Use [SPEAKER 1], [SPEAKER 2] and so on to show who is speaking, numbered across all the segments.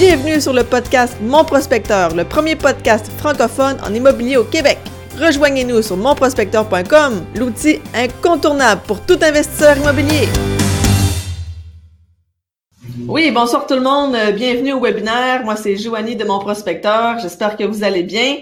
[SPEAKER 1] Bienvenue sur le podcast Mon Prospecteur, le premier podcast francophone en immobilier au Québec. Rejoignez-nous sur monprospecteur.com, l'outil incontournable pour tout investisseur immobilier. Oui, bonsoir tout le monde. Euh, Bienvenue au webinaire. Moi, c'est Joanie de Mon Prospecteur. J'espère que vous allez bien.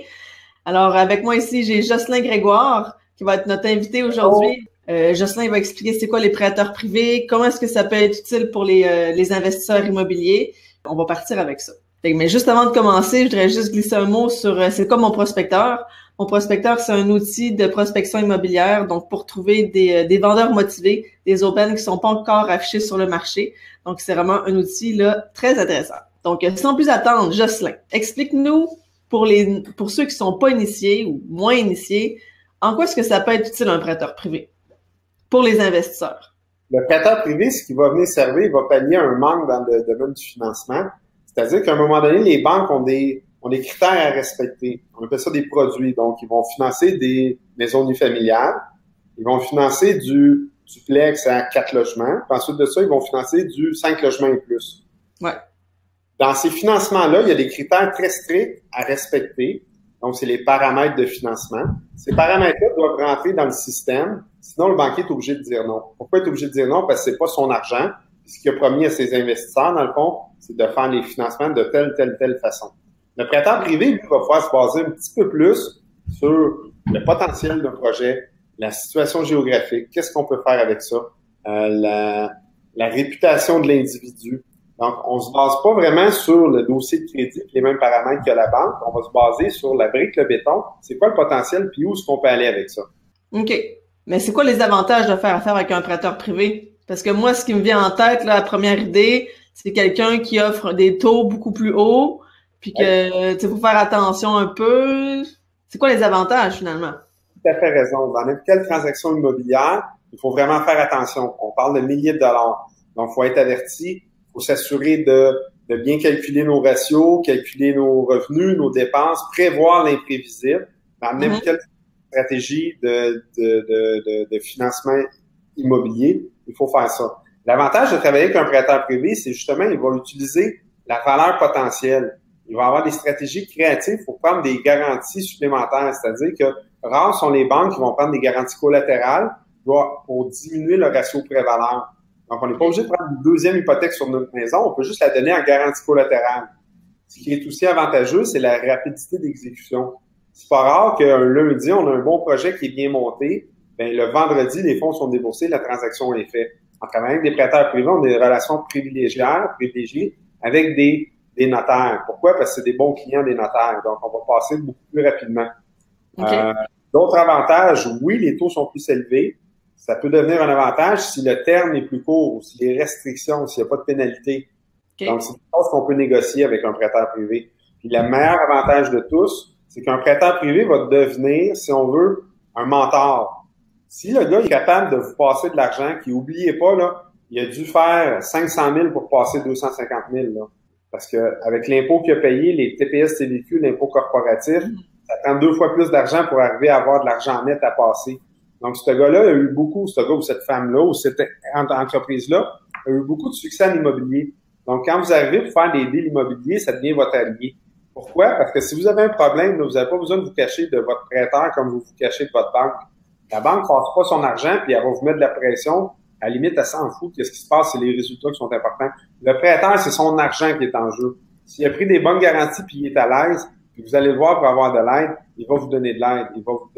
[SPEAKER 1] Alors, avec moi ici, j'ai Jocelyn Grégoire qui va être notre invité aujourd'hui. Euh, Jocelyn va expliquer c'est quoi les prêteurs privés, comment est-ce que ça peut être utile pour les, euh, les investisseurs immobiliers. On va partir avec ça. Mais juste avant de commencer, je voudrais juste glisser un mot sur euh, c'est quoi mon prospecteur. Mon prospecteur, c'est un outil de prospection immobilière, donc pour trouver des, euh, vendeurs motivés, des aubaines qui sont pas encore affichés sur le marché. Donc, c'est vraiment un outil très intéressant. Donc, euh, sans plus attendre, Jocelyn, explique-nous pour ceux qui sont pas initiés ou moins initiés, en quoi est-ce que ça peut être utile un prêteur privé pour les investisseurs?
[SPEAKER 2] Le prêteur privé, ce qui va venir servir, il va pallier un manque dans le domaine du financement. C'est-à-dire qu'à un moment donné, les banques ont des, ont des critères à respecter. On appelle ça des produits. Donc, ils vont financer des maisons unifamiliales. Ils vont financer du duplex à quatre logements. Puis ensuite de ça, ils vont financer du cinq logements et plus.
[SPEAKER 1] Ouais.
[SPEAKER 2] Dans ces financements-là, il y a des critères très stricts à respecter. Donc, c'est les paramètres de financement. Ces paramètres-là doivent rentrer dans le système, sinon le banquier est obligé de dire non. Pourquoi est obligé de dire non? Parce que c'est pas son argent. Ce qu'il a promis à ses investisseurs, dans le fond, c'est de faire les financements de telle, telle, telle façon. Le prêteur privé, lui, va pouvoir se baser un petit peu plus sur le potentiel d'un projet, la situation géographique, qu'est-ce qu'on peut faire avec ça, euh, la, la réputation de l'individu, donc, on se base pas vraiment sur le dossier de crédit, les mêmes paramètres que la banque. On va se baser sur la brique, le béton. C'est quoi le potentiel, puis où est-ce qu'on peut aller avec ça?
[SPEAKER 1] OK. Mais c'est quoi les avantages de faire affaire avec un prêteur privé? Parce que moi, ce qui me vient en tête, là, la première idée, c'est quelqu'un qui offre des taux beaucoup plus hauts, puis que, tu sais, faut faire attention un peu. C'est quoi les avantages, finalement?
[SPEAKER 2] Tout à fait raison. Dans n'importe quelle transaction immobilière, il faut vraiment faire attention. On parle de milliers de dollars. Donc, il faut être averti faut s'assurer de, de, bien calculer nos ratios, calculer nos revenus, nos dépenses, prévoir l'imprévisible dans n'importe quelle stratégie de, de, de, de, financement immobilier. Il faut faire ça. L'avantage de travailler avec un prêteur privé, c'est justement, il va utiliser la valeur potentielle. Il va avoir des stratégies créatives pour prendre des garanties supplémentaires. C'est-à-dire que rares sont les banques qui vont prendre des garanties collatérales pour diminuer le ratio pré-valeur. Donc, on n'est pas obligé de prendre une deuxième hypothèque sur notre maison, on peut juste la donner en garantie collatérale. Ce qui est aussi avantageux, c'est la rapidité d'exécution. C'est pas rare qu'un lundi, on a un bon projet qui est bien monté, ben le vendredi, les fonds sont déboursés, la transaction est faite. En travaillant avec des prêteurs privés, on a des relations privilégiées, privilégiées avec des, des notaires. Pourquoi? Parce que c'est des bons clients des notaires. Donc, on va passer beaucoup plus rapidement. Euh, D'autres avantages, oui, les taux sont plus élevés ça peut devenir un avantage si le terme est plus court, si les restrictions, s'il n'y a pas de pénalité. Donc, c'est une chose qu'on peut négocier avec un prêteur privé. Puis le meilleur avantage de tous, c'est qu'un prêteur privé va devenir, si on veut, un mentor. Si le gars est capable de vous passer de l'argent, qui oubliez pas, là, il a dû faire 500 000 pour passer 250 000, là. Parce que avec l'impôt qu'il a payé, les TPS, TVQ, l'impôt corporatif, ça prend deux fois plus d'argent pour arriver à avoir de l'argent net à passer. Donc, ce gars-là a eu beaucoup, ce gars ou cette femme-là ou cette entreprise-là a eu beaucoup de succès en immobilier. Donc, quand vous arrivez pour faire des deals immobiliers, ça devient votre allié. Pourquoi? Parce que si vous avez un problème, vous n'avez pas besoin de vous cacher de votre prêteur comme vous vous cachez de votre banque. La banque ne passe pas son argent puis elle va vous mettre de la pression. À la limite, elle s'en fout. Qu'est-ce qui se passe? C'est les résultats qui sont importants. Le prêteur, c'est son argent qui est en jeu. S'il a pris des bonnes garanties puis il est à l'aise, puis vous allez le voir pour avoir de l'aide, il va vous donner de l'aide. Il va vous,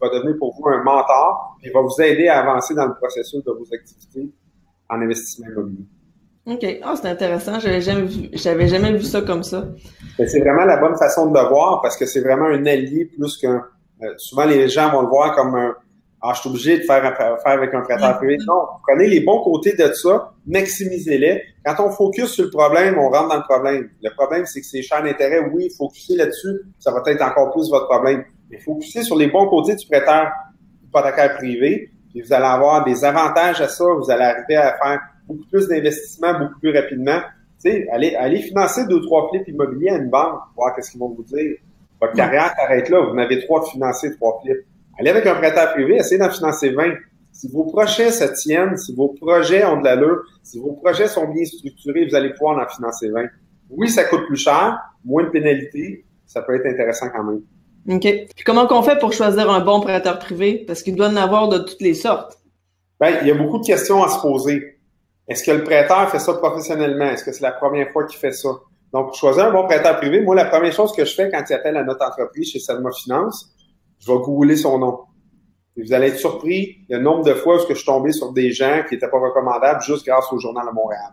[SPEAKER 2] va devenir pour vous un mentor et va vous aider à avancer dans le processus de vos activités en investissement immobilier.
[SPEAKER 1] OK. Ah, c'est intéressant. J'avais jamais vu, j'avais jamais vu ça comme ça.
[SPEAKER 2] Ben, c'est vraiment la bonne façon de le voir parce que c'est vraiment un allié plus qu'un. Euh, souvent, les gens vont le voir comme un. Ah, je suis obligé de faire, faire avec un prêteur privé. Non, prenez les bons côtés de ça, maximisez-les. Quand on focus sur le problème, on rentre dans le problème. Le problème, c'est que c'est cher d'intérêt. Oui, focuser là-dessus, ça va être encore plus votre problème. Faut pousser sur les bons côtés du prêteur hypothécaire privé, puis vous allez avoir des avantages à ça, vous allez arriver à faire beaucoup plus d'investissements beaucoup plus rapidement. Tu sais, allez, allez financer deux, trois flips immobiliers à une banque, voir qu'est-ce qu'ils vont vous dire. Votre carrière s'arrête là, vous en avez trois de financer, trois flips. Allez avec un prêteur privé, essayez d'en financer 20. Si vos projets se tiennent, si vos projets ont de l'allure, si vos projets sont bien structurés, vous allez pouvoir en financer 20. Oui, ça coûte plus cher, moins de pénalités, ça peut être intéressant quand même.
[SPEAKER 1] OK. Puis comment qu'on fait pour choisir un bon prêteur privé? Parce qu'il doit en avoir de toutes les sortes.
[SPEAKER 2] Ben, il y a beaucoup de questions à se poser. Est-ce que le prêteur fait ça professionnellement? Est-ce que c'est la première fois qu'il fait ça? Donc, pour choisir un bon prêteur privé, moi, la première chose que je fais quand il appelle à notre entreprise chez Salma Finance, je vais googler son nom. Et vous allez être surpris le nombre de fois où je suis tombé sur des gens qui n'étaient pas recommandables juste grâce au Journal de Montréal.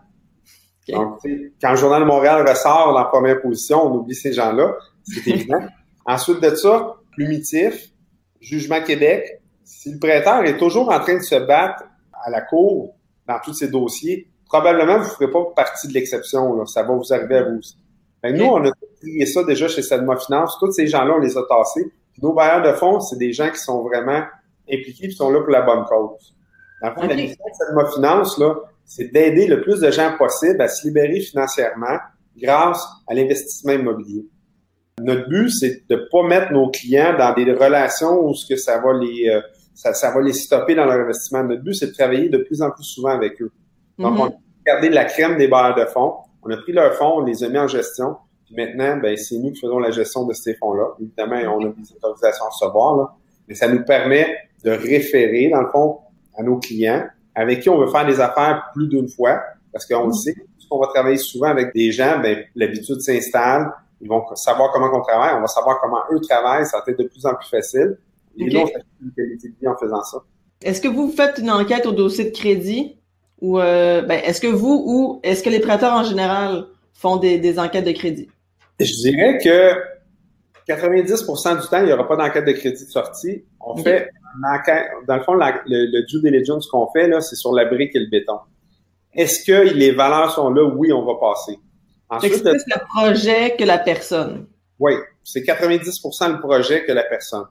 [SPEAKER 2] Donc, quand le Journal de Montréal ressort dans la première position, on oublie ces gens-là. C'est évident. Ensuite de ça, plumitif, jugement Québec. Si le prêteur est toujours en train de se battre à la cour dans tous ces dossiers, probablement vous ne ferez pas partie de l'exception. Ça va vous arriver à vous aussi. nous, on a trié ça déjà chez Sadma Finance. Tous ces gens-là, on les a tassés. nos bailleurs de fonds, c'est des gens qui sont vraiment impliqués et qui sont là pour la bonne cause. Dans le fond, la mission de Sadma Finance, là, c'est d'aider le plus de gens possible à se libérer financièrement grâce à l'investissement immobilier. Notre but, c'est de pas mettre nos clients dans des relations où ce que ça va les euh, ça, ça, va les stopper dans leur investissement. Notre but, c'est de travailler de plus en plus souvent avec eux. Donc, mm-hmm. on a gardé la crème des bailleurs de fonds. On a pris leurs fonds, on les a mis en gestion. Puis maintenant, ben, c'est nous qui faisons la gestion de ces fonds-là. Évidemment, on a des autorisations à recevoir, là. mais ça nous permet de référer, dans le fond, à nos clients avec qui on veut faire des affaires plus d'une fois, parce qu'on le mm-hmm. sait, qu'on va travailler souvent avec des gens, ben, l'habitude s'installe, ils vont savoir comment on travaille, on va savoir comment eux travaillent, ça va être de plus en plus facile. Et okay. une qualité de vie en faisant ça.
[SPEAKER 1] Est-ce que vous faites une enquête au dossier de crédit ou euh, ben, est-ce que vous ou est-ce que les prêteurs en général font des, enquêtes de crédit?
[SPEAKER 2] Je dirais que 90% du temps, il n'y aura pas d'enquête de crédit de sortie. On fait une enquête, dans le fond, le, le, due diligence qu'on fait, là, c'est sur la brique et le béton. Est-ce que les valeurs sont là? Oui, on va passer.
[SPEAKER 1] Ensuite, c'est plus le projet que la personne.
[SPEAKER 2] Oui, c'est 90% le projet que la personne.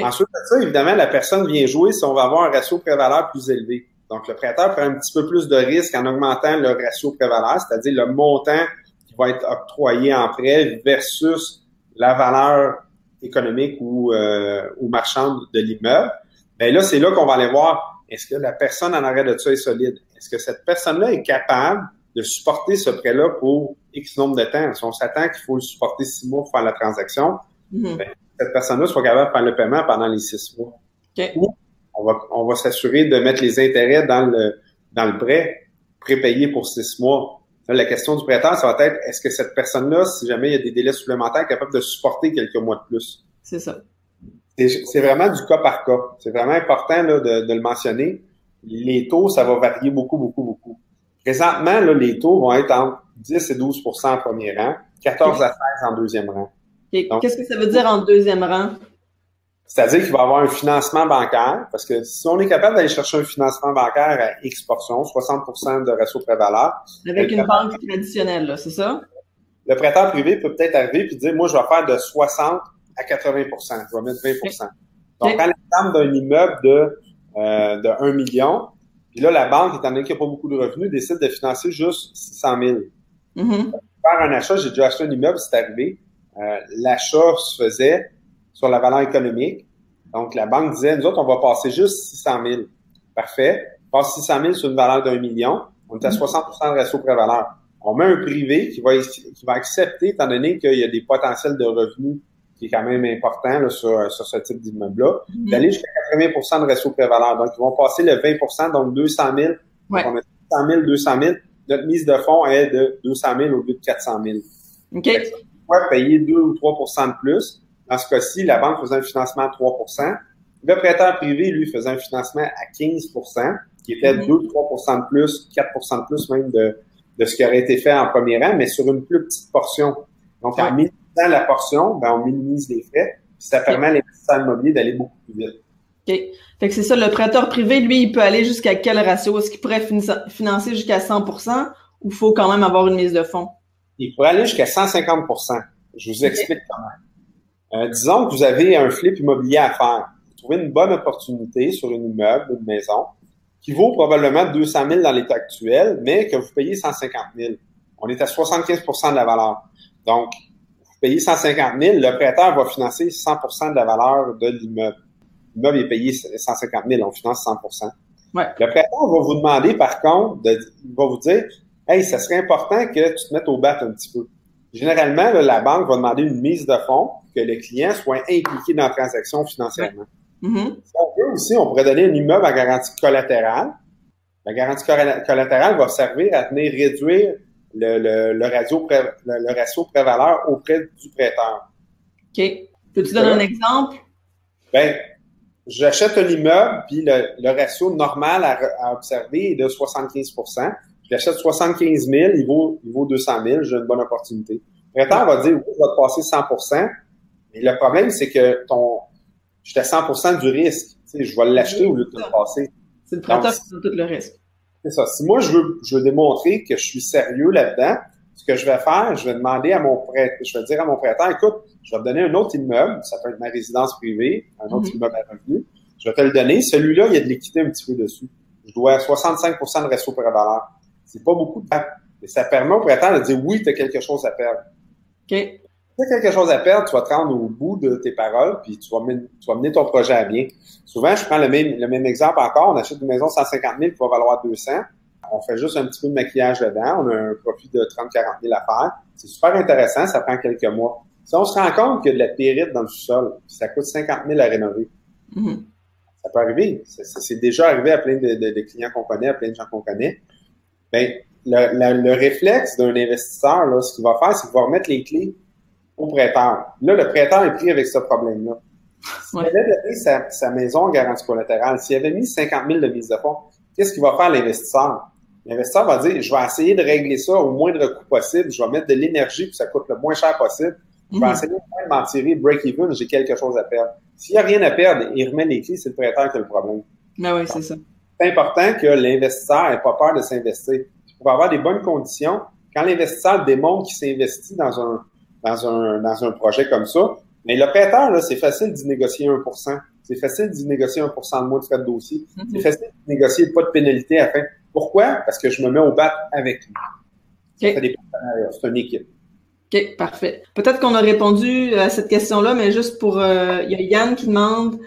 [SPEAKER 2] Ensuite de ça, évidemment, la personne vient jouer si on va avoir un ratio prévaleur plus élevé. Donc, le prêteur prend un petit peu plus de risque en augmentant le ratio prévaleur, c'est-à-dire le montant qui va être octroyé en prêt versus la valeur économique ou, euh, ou marchande de l'immeuble. Bien là, c'est là qu'on va aller voir, est-ce que la personne en arrêt de ça est solide? Est-ce que cette personne-là est capable de supporter ce prêt-là pour X nombre de temps? Si on s'attend qu'il faut le supporter six mois pour faire la transaction, mm-hmm. ben, cette personne-là soit capable de faire le paiement pendant les six mois. Ou on va, on va s'assurer de mettre les intérêts dans le, dans le prêt, prépayé pour six mois. la question du prêteur, ça va être est-ce que cette personne-là, si jamais il y a des délais supplémentaires, est capable de supporter quelques mois de plus?
[SPEAKER 1] C'est ça.
[SPEAKER 2] C'est vraiment du cas par cas. C'est vraiment important là, de, de, le mentionner. Les taux, ça va varier beaucoup, beaucoup, beaucoup. Présentement, là, les taux vont être entre 10 et 12 en premier rang, 14 à 16 en deuxième rang.
[SPEAKER 1] Qu'est-ce que ça veut dire en deuxième rang?
[SPEAKER 2] C'est-à-dire qu'il va y avoir un financement bancaire, parce que si on est capable d'aller chercher un financement bancaire à X portion, 60% de ratio prévaleur.
[SPEAKER 1] Avec une banque traditionnelle, c'est ça?
[SPEAKER 2] Le prêteur privé peut peut-être arriver et dire, moi, je vais faire de 60 à 80% je vais mettre 20% Donc, à l'exemple d'un immeuble de, euh, de 1 million, puis là, la banque, étant donné qu'il n'y a pas beaucoup de revenus, décide de financer juste 600 000. Mm-hmm. Faire un achat, j'ai déjà acheté un immeuble, c'est arrivé. Euh, l'achat se faisait sur la valeur économique. Donc, la banque disait, nous autres, on va passer juste 600 000. Parfait. Passe 600 000 sur une valeur d'un million. On est à 60% de ratio pré-valeur. On met un privé qui va, qui va accepter, étant donné qu'il y a des potentiels de revenus qui est quand même important là, sur, sur ce type d'immeuble-là, mm-hmm. d'aller jusqu'à 80% de ratio pré-valeur. Donc, ils vont passer le 20% donc 200 000. Ouais. On met 100 000, 200 000. Notre mise de fonds est de 200 000 au lieu de 400 000. OK payer 2 ou 3 de plus. Dans ce cas-ci, la banque faisait un financement à 3% Le prêteur privé, lui, faisait un financement à 15% qui était 2 ou 3% de plus, 4% de plus même de, de ce qui aurait été fait en premier rang, mais sur une plus petite portion. Donc, en minimisant la portion, ben, on minimise les frais, puis ça permet à l'investisseur immobilier d'aller beaucoup plus vite.
[SPEAKER 1] OK. Fait que c'est ça, le prêteur privé, lui, il peut aller jusqu'à quel ratio? Est-ce qu'il pourrait financer jusqu'à 100% ou faut quand même avoir une mise de fonds?
[SPEAKER 2] il pourrait aller jusqu'à 150% Je vous explique comment. Euh, disons que vous avez un flip immobilier à faire. Vous trouvez une bonne opportunité sur une immeuble, une maison, qui vaut probablement 200 000 dans l'état actuel, mais que vous payez 150 000. On est à 75% de la valeur. Donc, vous payez 150 000, le prêteur va financer 100% de la valeur de l'immeuble. L'immeuble est payé 150 000, on finance 100 ouais. Le prêteur va vous demander, par contre, de, il va vous dire, hey, ça serait important que tu te mettes au bat un petit peu. généralement, la banque va demander une mise de fonds que le client soit impliqué dans la transaction financièrement.
[SPEAKER 1] Mm-hmm.
[SPEAKER 2] Si on veut aussi, on pourrait donner un immeuble à garantie collatérale. La garantie collatérale va servir à venir réduire le, le, le, ratio, pré, le, ratio prévaleur auprès du prêteur.
[SPEAKER 1] OK. Peux-tu donner un exemple?
[SPEAKER 2] Ben, j'achète un immeuble, puis le, le ratio normal à, à, observer est de 75% J'achète 75 000, il vaut, il vaut 200 000, j'ai une bonne opportunité. Le prêteur va dire, oui, je vais te passer 100 mais le problème, c'est que ton, j'étais 100% du risque. Tu sais, je vais l'acheter au lieu de te le passer.
[SPEAKER 1] C'est le prêteur qui prend tout le risque.
[SPEAKER 2] C'est ça. Si moi, je veux, je veux démontrer que je suis sérieux là-dedans, ce que je vais faire, je vais demander à mon prêteur, je vais dire à mon prêteur, écoute, je vais te donner un autre immeuble, ça peut être ma résidence privée, un autre mm -hmm. immeuble à revenu, je vais te le donner. Celui-là, il y a de l'équité un petit peu dessus. Je dois 65% de resto valeur. C'est pas beaucoup de temps. Mais ça permet au prêteur de dire oui, tu as quelque chose à perdre.
[SPEAKER 1] OK.
[SPEAKER 2] Si tu as quelque chose à perdre, tu vas te rendre au bout de tes paroles, puis tu vas, mener, tu vas mener ton projet à bien. Souvent, je prends le même, le même exemple encore. On achète une maison 150 000 qui va valoir 200. On fait juste un petit peu de maquillage dedans. On a un profit de 30 40 000 à faire. C'est super intéressant. Ça prend quelques mois. Si on se rend compte qu'il y a de la périte dans le sous-sol, ça coûte 50 000 à rénover.
[SPEAKER 1] Mm -hmm.
[SPEAKER 2] Ça peut arriver. C'est déjà arrivé à plein de, de, de clients qu'on connaît, à plein de gens qu'on connaît. Ben, le, le, le réflexe d'un investisseur, là, ce qu'il va faire, c'est qu'il va remettre les clés au prêteur. Là, le prêteur est pris avec ce problème-là. S'il ouais. avait donné sa, sa, maison en garantie collatérale, s'il avait mis 50 000 de mise de fonds, qu'est-ce qu'il va faire l'investisseur? L'investisseur va dire, je vais essayer de régler ça au moindre coût possible, je vais mettre de l'énergie pour que ça coûte le moins cher possible, je vais mmh. essayer de m'en tirer break-even, j'ai quelque chose à perdre. S'il n'y a rien à perdre, il remet les clés, c'est le prêteur qui a le problème.
[SPEAKER 1] Ah oui, c'est ça.
[SPEAKER 2] C'est important que l'investisseur n'ait pas peur de s'investir. Pour avoir des bonnes conditions, quand l'investisseur démontre qu'il s'investit dans un, dans un, dans un projet comme ça, mais le prêteur, c'est facile d'y négocier 1% C'est facile d'y négocier 1% de moins de frais de dossier. Mm -hmm. C'est facile de négocier pas de pénalité à la fin. Pourquoi? Parce que je me mets au bat avec lui.
[SPEAKER 1] Okay.
[SPEAKER 2] Ça des. C'est une équipe.
[SPEAKER 1] OK, parfait. Peut-être qu'on a répondu à cette question-là, mais juste pour... Euh, il y a Yann qui demande,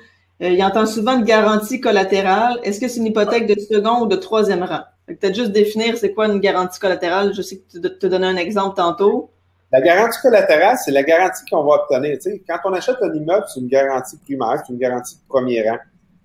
[SPEAKER 1] euh, il entend souvent une garantie collatérale. Est-ce que c'est une hypothèque de second ou de troisième rang? Peut-être juste définir c'est quoi une garantie collatérale. Je sais que tu te donnais un exemple tantôt.
[SPEAKER 2] La garantie collatérale, c'est la garantie qu'on va obtenir. Tu sais, quand on achète un immeuble, c'est une garantie primaire, c'est une garantie de premier rang.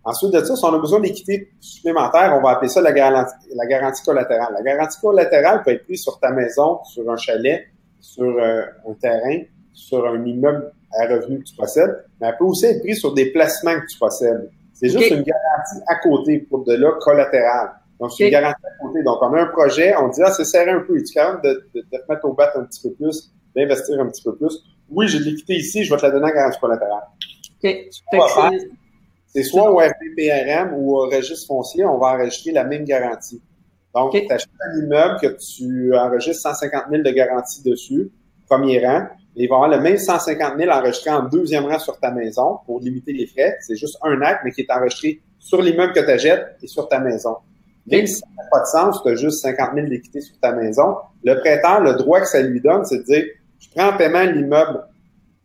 [SPEAKER 2] Ensuite de ça, si on a besoin d'équité supplémentaire, on va appeler ça la garantie, la garantie collatérale. La garantie collatérale peut être prise sur ta maison, sur un chalet, sur euh, un terrain, sur un immeuble à revenu que tu possèdes, mais elle peut aussi être prise sur des placements que tu possèdes. C'est juste okay. une garantie à côté pour de là collatérale. Donc, c'est okay. une garantie à côté. Donc, on a un projet, on dit, ah, c'est serré un peu. Es-tu capable de, de, de, te mettre au bat un petit peu plus, d'investir un petit peu plus? Oui, j'ai de l'équité ici, je vais te la donner en garantie collatérale.
[SPEAKER 1] OK.
[SPEAKER 2] C'est soit au RPPRM ou au registre foncier, on va enregistrer la même garantie. Donc, okay. tu achètes un immeuble que tu enregistres 150 000 de garantie dessus, premier rang, et il va avoir le même 150 000 enregistré en deuxième rang sur ta maison pour limiter les frais. C'est juste un acte, mais qui est enregistré sur l'immeuble que tu achètes et sur ta maison. Même si ça n'a pas de sens, tu as juste 50 000 d'équité sur ta maison, le prêteur, le droit que ça lui donne, c'est de dire, je prends en paiement l'immeuble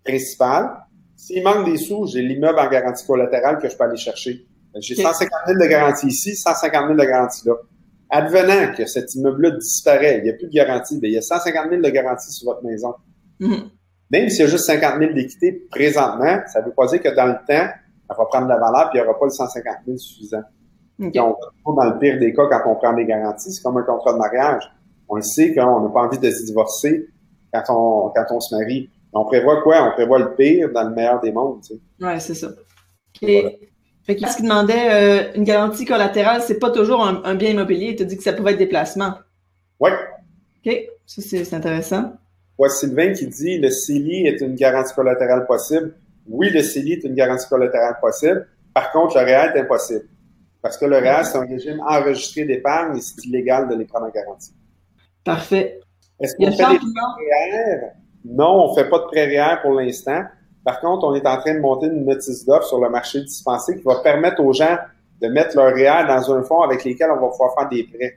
[SPEAKER 2] principal. S'il manque des sous, j'ai l'immeuble en garantie collatérale que je peux aller chercher. J'ai 150 000 de garantie ici, 150 000 de garantie là. Advenant que cet immeuble-là disparaît, il n'y a plus de garantie, bien, il y a 150 000 de garantie sur votre maison.
[SPEAKER 1] Mm -hmm.
[SPEAKER 2] Même s'il y a juste 50 000 d'équité présentement, ça ne veut pas dire que dans le temps, elle va prendre de la valeur puis il n'y aura pas le 150 000 suffisant.
[SPEAKER 1] Okay.
[SPEAKER 2] Donc, dans le pire des cas, quand on prend des garanties, c'est comme un contrat de mariage. On le sait qu'on n'a pas envie de se divorcer quand on, quand on se marie. On prévoit quoi? On prévoit le pire dans le meilleur des mondes. Tu sais.
[SPEAKER 1] Oui, c'est ça. Et, voilà. Fait que ce qui demandait euh, une garantie collatérale, c'est pas toujours un, un, bien immobilier. Tu as dit que ça pouvait être des placements.
[SPEAKER 2] Oui.
[SPEAKER 1] OK. Ça, c'est intéressant.
[SPEAKER 2] Ouais, Sylvain qui dit le CELI est une garantie collatérale possible. Oui, le CELI est une garantie collatérale possible. Par contre, le REER est impossible. Parce que le REER, c'est un régime enregistré d'épargne et c'est illégal de les prendre en garantie.
[SPEAKER 1] Parfait.
[SPEAKER 2] Est-ce qu'on fait des prêts Non, on ne fait pas de prêt REER pour l'instant. Par contre, on est en train de monter une notice d'offre sur le marché dispensé qui va permettre aux gens de mettre leur REER dans un fonds avec lesquels on va pouvoir faire des prêts.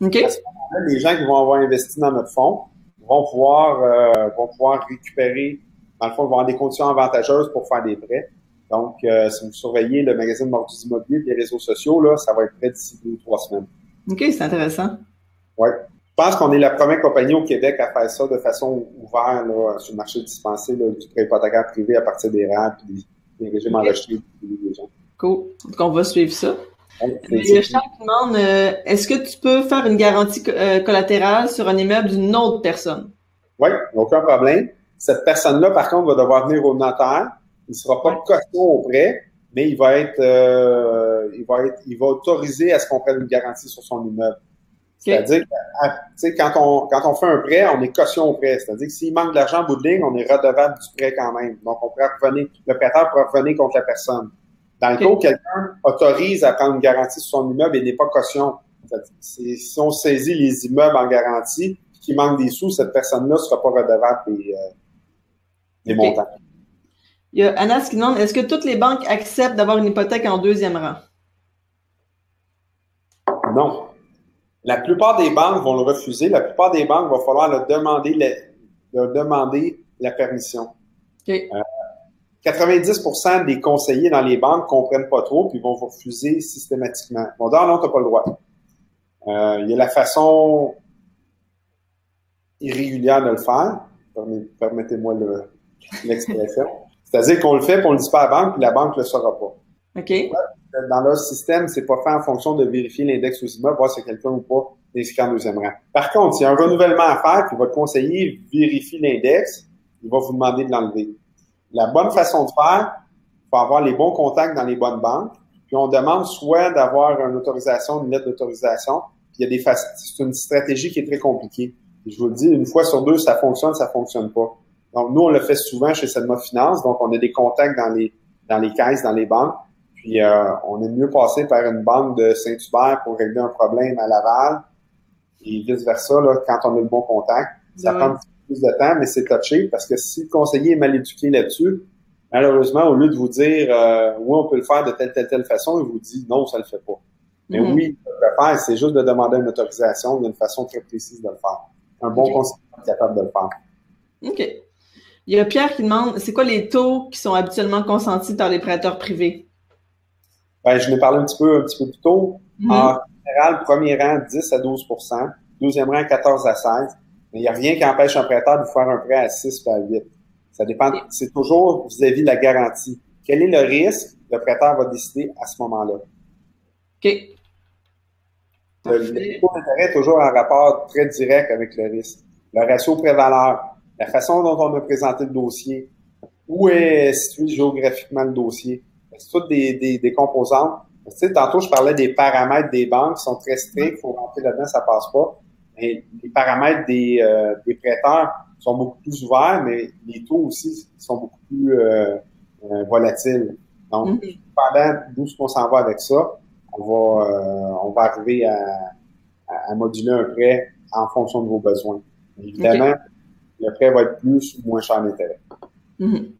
[SPEAKER 1] OK.
[SPEAKER 2] Parce que les gens qui vont avoir investi dans notre fonds vont pouvoir, euh, vont pouvoir récupérer, dans le fond, vont avoir des conditions avantageuses pour faire des prêts. Donc, euh, si vous surveillez le magazine Mordus Immobilier, les réseaux sociaux, là, ça va être prêt d'ici deux ou trois semaines.
[SPEAKER 1] OK, c'est intéressant.
[SPEAKER 2] Oui. Pense qu'on est la première compagnie au Québec à faire ça de façon ouverte là, sur le marché dispensé là, du prêt hypothécaire privé à partir des rangs et des, des régimes enregistrés des gens.
[SPEAKER 1] Cool. Donc, on va suivre ça. Y a Charles qui demande euh, est-ce que tu peux faire une garantie euh, collatérale sur un immeuble d'une autre personne?
[SPEAKER 2] Oui, aucun problème. Cette personne-là, par contre, va devoir venir au notaire. Il ne sera pas caution au prêt, mais il va être, euh, il va être, il va autoriser à ce qu'on prenne une garantie sur son immeuble. C'est-à-dire que quand on, quand on fait un prêt, on est caution au prêt. C'est-à-dire que s'il manque d'argent en bout de ligne, on est redevable du prêt quand même. Donc, on pourrait revenir, le prêteur pourrait revenir contre la personne. Dans le cas où quelqu'un autorise à prendre une garantie sur son immeuble et n'est pas caution, si on saisit les immeubles en garantie, qu'il manque des sous, cette personne-là ne sera pas redevable des, euh, des montants.
[SPEAKER 1] Il y a Anas qui demande est-ce que toutes les banques acceptent d'avoir une hypothèque en deuxième rang?
[SPEAKER 2] Non. La plupart des banques vont le refuser. La plupart des banques, va falloir leur demander, leur demander la permission.
[SPEAKER 1] Okay.
[SPEAKER 2] Euh, 90% des conseillers dans les banques comprennent pas trop puis vont vous refuser systématiquement. Bon, non, non, t'as pas le droit. Euh, il y a la façon irrégulière de le faire. Permettez-moi l'expression. C'est-à-dire qu'on le fait, puis on le dit pas à la banque, puis la banque le saura pas.
[SPEAKER 1] OK.
[SPEAKER 2] Dans leur système, c'est pas fait en fonction de vérifier l'index immeubles, voir si quelqu'un ou pas inscrit en deuxième rang. Par contre, s'il y a un renouvellement à faire, puis votre conseiller vérifie l'index, il va vous demander de l'enlever. La bonne façon de faire, faut avoir les bons contacts dans les bonnes banques. Puis on demande soit d'avoir une autorisation, une lettre d'autorisation. Puis il y a des c'est une stratégie qui est très compliquée. je vous le dis, une fois sur deux, ça fonctionne, ça fonctionne pas. Donc nous, on le fait souvent chez Sedma Finance. Donc on a des contacts dans les dans les caisses, dans les banques. Puis euh, on est mieux passé par une banque de Saint-Hubert pour régler un problème à Laval et vice versa là, quand on a le bon contact. Ça prend un petit plus de temps, mais c'est touché parce que si le conseiller est mal éduqué là-dessus, malheureusement, au lieu de vous dire euh, oui, on peut le faire de telle, telle, telle façon, il vous dit non, ça le fait pas. Mais mm-hmm. oui, il peut le faire, c'est juste de demander une autorisation. Il y a une façon très précise de le faire. Un bon conseiller est capable de le faire.
[SPEAKER 1] OK. Il y a Pierre qui demande c'est quoi les taux qui sont habituellement consentis par les prêteurs privés?
[SPEAKER 2] Ben, je l'ai parlé un petit peu, un petit peu plus tôt. Mm-hmm. En général, premier rang, 10 à 12% deuxième rang, 14 à 16 mais il n'y a rien qui empêche un prêteur de faire un prêt à 6 ou à 8. Ça dépend, c'est toujours vis-à-vis de la garantie. Quel est le risque? Le prêteur va décider à ce moment-là?
[SPEAKER 1] OK.
[SPEAKER 2] Le taux d'intérêt est toujours en rapport très direct avec le risque. Le ratio pré-valeur, la façon dont on a présenté le dossier, où est situé géographiquement le dossier. C'est toutes des, des, des composantes. Tu sais, tantôt, je parlais des paramètres des banques qui sont très stricts. Il faut rentrer là-dedans, ça passe pas les paramètres des, euh, des prêteurs sont beaucoup plus ouverts, mais les taux aussi sont beaucoup plus euh, euh volatiles. Donc, mm-hmm. pendant d'où ce qu'on s'en va avec ça, on va, euh, on va arriver à, à, moduler un prêt en fonction de vos besoins. Évidemment, le prêt va être plus ou moins cher d'intérêt.
[SPEAKER 1] Mm-hmm.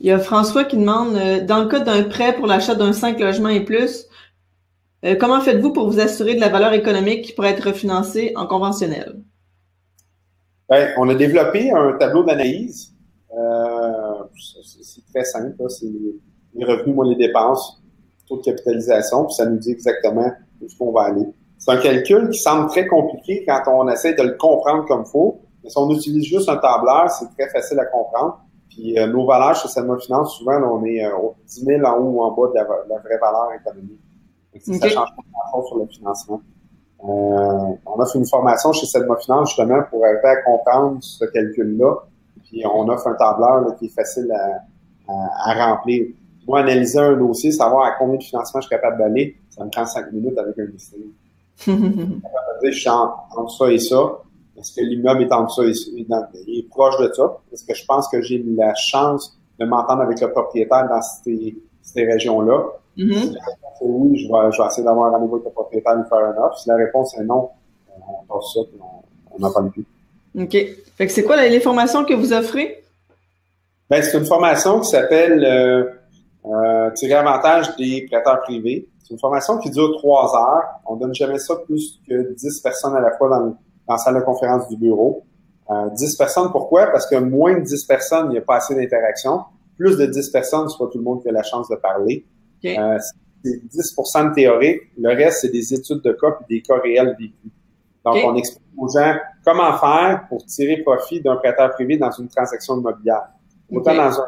[SPEAKER 1] Il y a François qui demande, dans le cas d'un prêt pour l'achat d'un 5 logements et plus, euh, comment faites-vous pour vous assurer de la valeur économique qui pourrait être refinancée en conventionnel?
[SPEAKER 2] Ben, on a développé un tableau d'analyse. Euh, c'est très simple. C'est les revenus moins les dépenses, taux de capitalisation, puis ça nous dit exactement où ce qu'on va aller. C'est un calcul qui semble très compliqué quand on essaie de le comprendre comme il faut. Mais si on utilise juste un tableur, c'est très facile à comprendre. Puis euh, nos valeurs chez Selma Finance, souvent, on est euh, 10 000 en haut ou en bas de la vraie valeur économique. Ça change pas sur le financement. Euh, on offre une formation chez Sedma Finance justement pour arriver à comprendre ce calcul-là. Puis on offre un tableur qui est facile à, remplir. Moi, analyser un dossier, savoir à combien de financement je suis capable d'aller, ça me prend cinq minutes avec un listing. je suis entre ça et ça. Est-ce que l'immeuble est et ça? Il est proche de ça? Est-ce que je pense que j'ai la chance de m'entendre avec le propriétaire dans ces, ces régions-là? Mm-hmm. oui, je vais, je vais essayer d'avoir un rendez-vous avec le propriétaire et lui faire un offre. Si la réponse est non, on passe ça et on n'en parle plus.
[SPEAKER 1] OK. Fait que c'est quoi les formations que vous offrez?
[SPEAKER 2] Ben, c'est une formation qui s'appelle euh, euh, Tirer avantage des prêteurs privés. C'est une formation qui dure trois heures. On donne jamais ça plus que dix personnes à la fois dans, dans la salle de conférence du bureau. Euh, 10 personnes, pourquoi? Parce que moins de 10 personnes, il n'y a pas assez d'interaction. Plus de 10 personnes, c'est pas tout le monde qui a la chance de parler. Euh, c'est 10 de théorique. Le reste, c'est des études de cas et des cas réels vécus. Donc, on explique aux gens comment faire pour tirer profit d'un prêteur privé dans une transaction immobilière. Autant dans un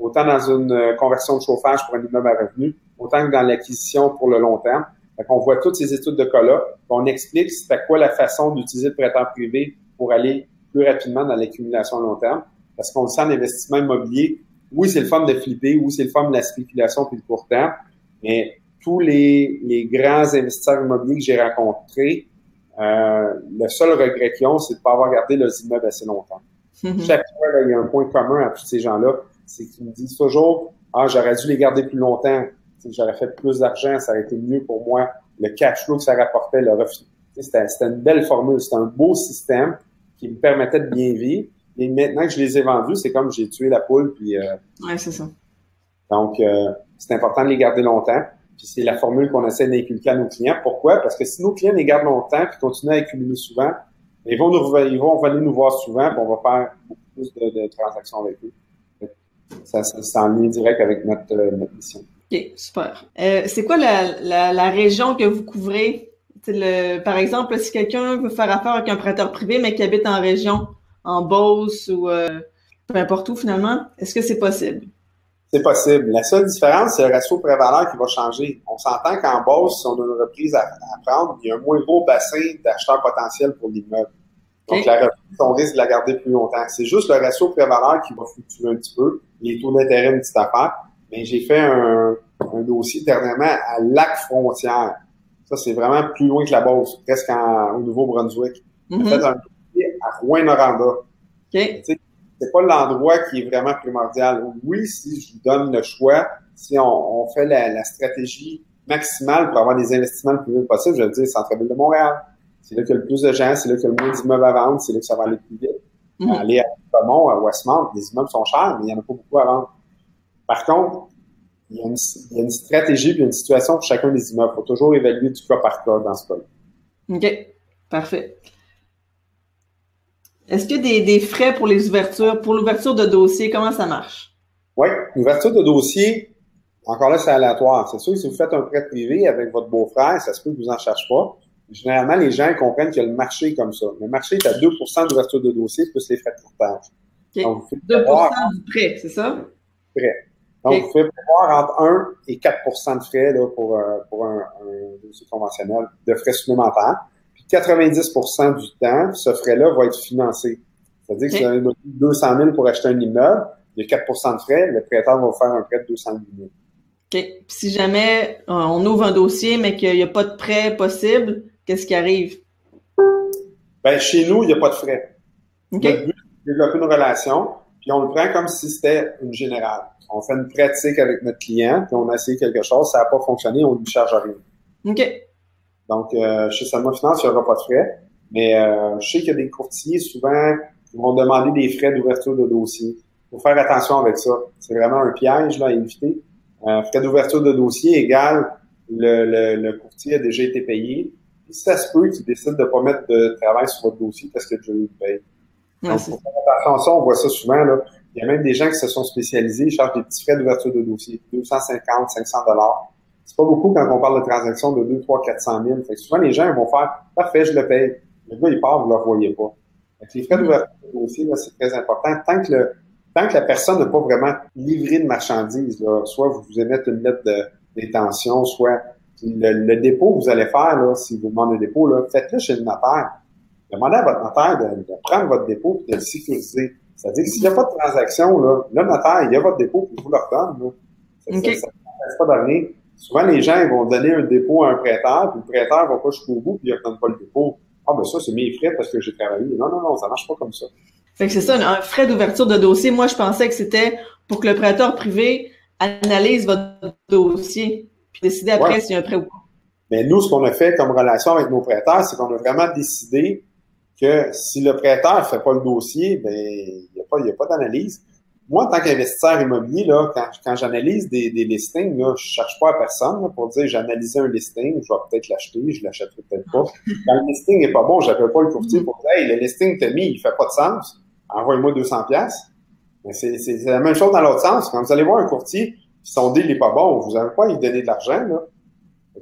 [SPEAKER 2] autant dans une euh, conversion de chauffage pour un immeuble à revenu, autant que dans l'acquisition pour le long terme. Fait on voit toutes ces études de cas-là, on explique c'est à quoi la façon d'utiliser le prêteur privé pour aller plus rapidement dans l'accumulation à long terme. Parce qu'on le sent l'investissement immobilier, oui, c'est le fun de flipper, oui, c'est le fun de la spéculation puis le court terme, mais tous les, les grands investisseurs immobiliers que j'ai rencontrés, euh, le seul regret qu'ils ont, c'est de ne pas avoir gardé leurs immeubles assez longtemps. Mm-hmm. Chaque fois, il y a un point commun à tous ces gens-là, c'est qu'ils me disent toujours, ah, j'aurais dû les garder plus longtemps, j'aurais fait plus d'argent, ça aurait été mieux pour moi, le cash flow que ça rapportait, le refus. C'était une belle formule, c'était un beau système qui me permettait de bien vivre. Et maintenant que je les ai vendus, c'est comme j'ai tué la poule. Puis,
[SPEAKER 1] euh, ouais, c'est ça.
[SPEAKER 2] Donc, euh, c'est important de les garder longtemps. Puis c'est la formule qu'on essaie d'inculquer à nos clients. Pourquoi? Parce que si nos clients les gardent longtemps puis continuent à accumuler souvent, ils vont nous ils vont venir nous voir souvent, puis on va faire beaucoup plus de, transactions avec eux. Ça, c'est en lien direct avec notre, euh, notre mission.
[SPEAKER 1] OK, super. Euh, c'est quoi la, la, la, région que vous couvrez? Le, par exemple, si quelqu'un veut faire affaire avec un prêteur privé, mais qui habite en région, en Beauce ou euh, peu importe où finalement, est-ce que c'est possible?
[SPEAKER 2] C'est possible. La seule différence, c'est le ratio pré-valeur qui va changer. On s'entend qu'en Beauce, si on a une reprise à, prendre, il y a un moins gros bassin d'acheteurs potentiels pour l'immeuble. Donc, la reprise, on risque de la garder plus longtemps. C'est juste le ratio pré-valeur qui va fluctuer un petit peu. Les taux d'intérêt, une petite affaire. Mais j'ai fait un, un, dossier dernièrement à Lac-Frontière. Ça, c'est vraiment plus loin que la Beauce, presque au Nouveau-Brunswick. J'ai fait un dossier à Rouen-Noranda. C'est pas l'endroit qui est vraiment primordial. Oui, si je vous donne le choix, si on, on fait la, la, stratégie maximale pour avoir des investissements le plus vite possible, je veux dire Centre-Ville de Montréal. C'est là qu'il y a le plus de gens, c'est là qu'il y a le moins d'immeubles à vendre, c'est là que ça va aller plus vite. Mm-hmm. Aller à Beaumont, à Westmount, les immeubles sont chers, mais il n'y en a pas beaucoup à vendre. Par contre, il y, a une, il y a une stratégie et une situation pour chacun des immeubles. Il faut toujours évaluer du cas par cas dans ce cas-là.
[SPEAKER 1] OK. Parfait. Est-ce qu'il y a des, frais pour les ouvertures, pour l'ouverture de dossier? Comment ça marche?
[SPEAKER 2] Oui, l'ouverture de dossier, encore là, c'est aléatoire. C'est sûr que si vous faites un prêt privé avec votre beau-frère, ça se peut que vous en cherchez pas. Généralement, les gens comprennent que le marché est comme ça. Le marché est à 2% d'ouverture de dossier plus les frais de courtage.
[SPEAKER 1] Okay. Donc, 2% du prêt, c'est ça?
[SPEAKER 2] Prêt. Donc, vous pouvez prévoir entre 1 et 4% de frais là, pour, euh, pour un, un, dossier conventionnel de frais supplémentaires. Puis 90% du temps, ce frais-là va être financé. C'est-à-dire que si vous avez 200 000 pour acheter un immeuble, il y a 4 de frais, le prêteur va vous faire un prêt de 200 000. OK.
[SPEAKER 1] Puis si jamais euh, on ouvre un dossier, mais qu'il n'y a pas de prêt possible, qu'est-ce qui arrive?
[SPEAKER 2] Ben, chez nous, il n'y a pas de frais. OK. Le but, c'est de développer une relation, puis on le prend comme si c'était une générale on fait une pratique avec notre client, puis on a essayé quelque chose, ça n'a pas fonctionné, on ne lui charge rien.
[SPEAKER 1] OK.
[SPEAKER 2] Donc, euh, chez Salma Finance, il n'y aura pas de frais. Mais euh, je sais qu'il y a des courtiers, souvent, qui vont demander des frais d'ouverture de dossier. Il faut faire attention avec ça. C'est vraiment un piège là, à éviter. Euh, frais d'ouverture de dossier égale le, le, courtier a déjà été payé. Et ça se peut qu'il décide de ne pas mettre de travail sur votre dossier parce a déjà eu le Donc, attention, on voit ça souvent. Là. Il y a même des gens qui se sont spécialisés, ils chargent des petits frais d'ouverture de dossier, 250, 500 dollars. C'est pas beaucoup quand on parle de transactions de 2, 3, 400 000. Fait que souvent, les gens ils vont faire, parfait, je le paye. Le gars, il part, vous ne le voyez pas. Fait les frais d'ouverture de dossier, là, c'est très important. Tant que le, tant que la personne n'a pas vraiment livré de marchandises, là, soit vous vous émettez une lettre d'intention, soit le, dépôt que vous allez faire, là, si vous demandez un dépôt, là, faites-le chez le notaire. Demandez à votre notaire de, de prendre votre dépôt et de le sécuriser. C'est-à-dire que s'il n'y a pas de transaction, là, le notaire, il y a votre dépôt, puis vous le redonne. Ça ne okay. pas donner. Souvent, les gens ils vont donner un dépôt à un prêteur, puis le prêteur va pas jusqu'au bout, puis il ne redonne pas le dépôt. Ah, ben ça, c'est mes frais parce que j'ai travaillé. Non, non, non, ça marche pas comme ça.
[SPEAKER 1] Fait que c'est ça, un frais d'ouverture de dossier. Moi, je pensais que c'était pour que le prêteur privé analyse votre dossier, puis décider après s'il y a un prêt ou pas.
[SPEAKER 2] Mais nous, ce qu'on a fait comme relation avec nos prêteurs, c'est qu'on a vraiment décidé que si le prêteur fait pas le dossier, ben il n'y a pas, y a pas d'analyse. Moi, en tant qu'investisseur immobilier, là, quand, quand j'analyse des, des listings, là, je cherche pas à personne pour dire j'ai analysé un listing, je vais peut-être l'acheter, je l'achèterai peut-être pas. Quand le listing est pas bon, j'appelle pas le courtier pour dire Hey, le listing tu mis, il fait pas de sens. Envoie-moi 200 pièces. Mais c'est, c'est, la même chose dans l'autre sens. Quand vous allez voir un courtier, son deal n'est pas bon, vous n'avez pas à lui donner de l'argent. Là.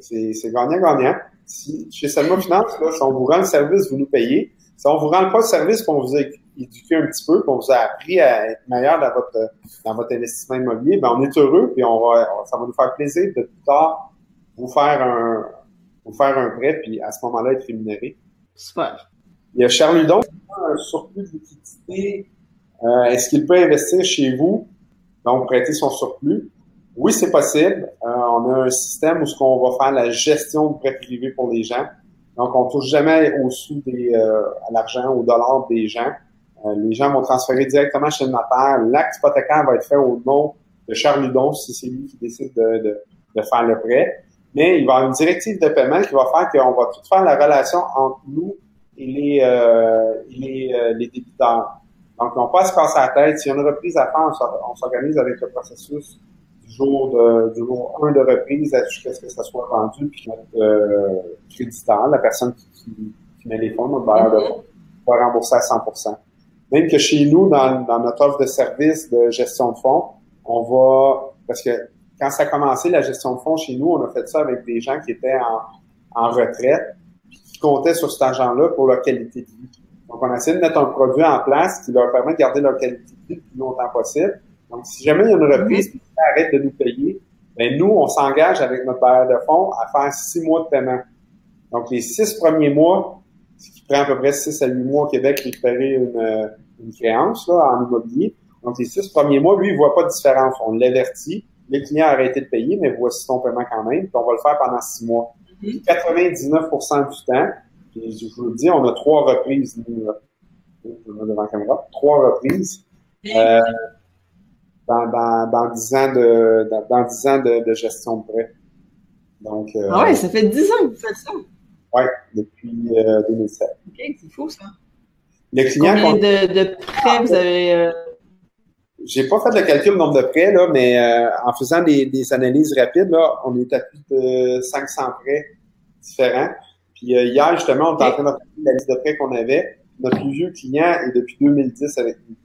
[SPEAKER 2] C'est, c'est gagnant-gagnant Si, chez Salma Finance, là, si on vous rend le service, vous nous payez. Si on vous rend pas le service, qu'on vous a éduqué un petit peu, qu'on vous a appris à être meilleur dans votre, dans votre investissement immobilier, ben on est heureux, puis on va, ça va nous faire plaisir de plus tard vous faire un, vous faire un prêt, puis à ce moment-là, être rémunéré.
[SPEAKER 1] Super.
[SPEAKER 2] Il y a Charles Ludon, un surplus de liquidité. Euh, Est-ce qu'il peut investir chez vous, donc prêter son surplus? Oui, c'est possible. Euh, on a un système où ce qu'on va faire la gestion de prêts privés pour les gens. Donc, on touche jamais au-sous des euh, à l'argent, au dollar des gens. Euh, les gens vont transférer directement chez le notaire. L'acte hypothécaire va être fait au nom de Charles Ludon si c'est lui qui décide de, de, de, faire le prêt. Mais il va y avoir une directive de paiement qui va faire qu'on va tout faire la relation entre nous et les, euh, les, euh, les débiteurs. Donc, on passe pas se la tête. S'il y a une reprise à faire, on s'organise avec le processus jour de, du jour 1 de reprise jusqu'à ce que ça soit vendu, puis notre euh, créditeur, la personne qui, qui, qui, met les fonds, notre bailleur de fonds, va rembourser à 100% Même que chez nous, dans, dans notre offre de service de gestion de fonds, on va, parce que quand ça a commencé, la gestion de fonds chez nous, on a fait ça avec des gens qui étaient en, en retraite, qui comptaient sur cet argent-là pour leur qualité de vie. Donc, on a essayé de mettre un produit en place qui leur permet de garder leur qualité de vie le plus longtemps possible. Donc, si jamais il y a une reprise qui arrête de nous payer, ben nous, on s'engage avec notre bailleur de fonds à faire six mois de paiement. Donc, les six premiers mois, ce qui prend à peu près six à huit mois au Québec récupérer une, une créance là, en immobilier. Donc, les six premiers mois, lui, il voit pas de différence. On l'avertit. Le client a arrêté de payer, mais voici ton paiement quand même. Puis on va le faire pendant six mois. 99% du temps, puis je vous le dis, on a trois reprises, nous, là. devant la caméra, trois reprises. Euh, dans, dans, dans 10 ans de, dans, dans 10 ans de, de, gestion de prêt. Donc,
[SPEAKER 1] euh, ah ouais, ça fait 10 ans que vous faites ça.
[SPEAKER 2] Oui, depuis euh, 2007.
[SPEAKER 1] OK, c'est fou ça.
[SPEAKER 2] Le client.
[SPEAKER 1] Combien de, de prêts vous avez. Euh...
[SPEAKER 2] J'ai pas fait le calcul du nombre de prêts, là, mais euh, en faisant des, des, analyses rapides, là, on est à plus de 500 prêts différents. Puis euh, hier, justement, on était en train de faire la liste de prêts qu'on avait. Notre plus vieux client est depuis 2010 avec nous.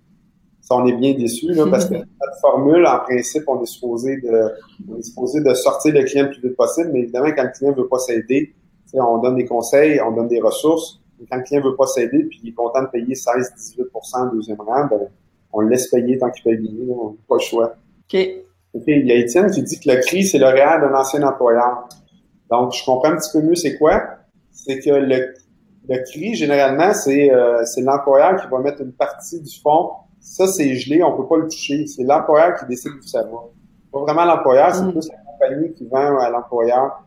[SPEAKER 2] Ça, on est bien déçus, là, parce que notre formule, en principe, on est supposé de, on est supposé de sortir le client le plus vite possible, mais évidemment, quand le client veut pas s'aider, on donne des conseils, on donne des ressources. Mais quand le client veut pas s'aider, puis il est content de payer 16-18% deuxième rang, ben, on le laisse payer tant qu'il paye bien, on n'a pas le choix.
[SPEAKER 1] OK.
[SPEAKER 2] OK. Il y a Étienne qui dit que le CRI, c'est le réel d'un ancien employeur. Donc, je comprends un petit peu mieux c'est quoi. C'est que le, le CRI, généralement, c'est euh, l'employeur qui va mettre une partie du fonds. Ça, c'est gelé, on peut pas le toucher. C'est l'employeur qui décide où ça va. Pas vraiment l'employeur, c'est mm. plus la compagnie qui vend à l'employeur.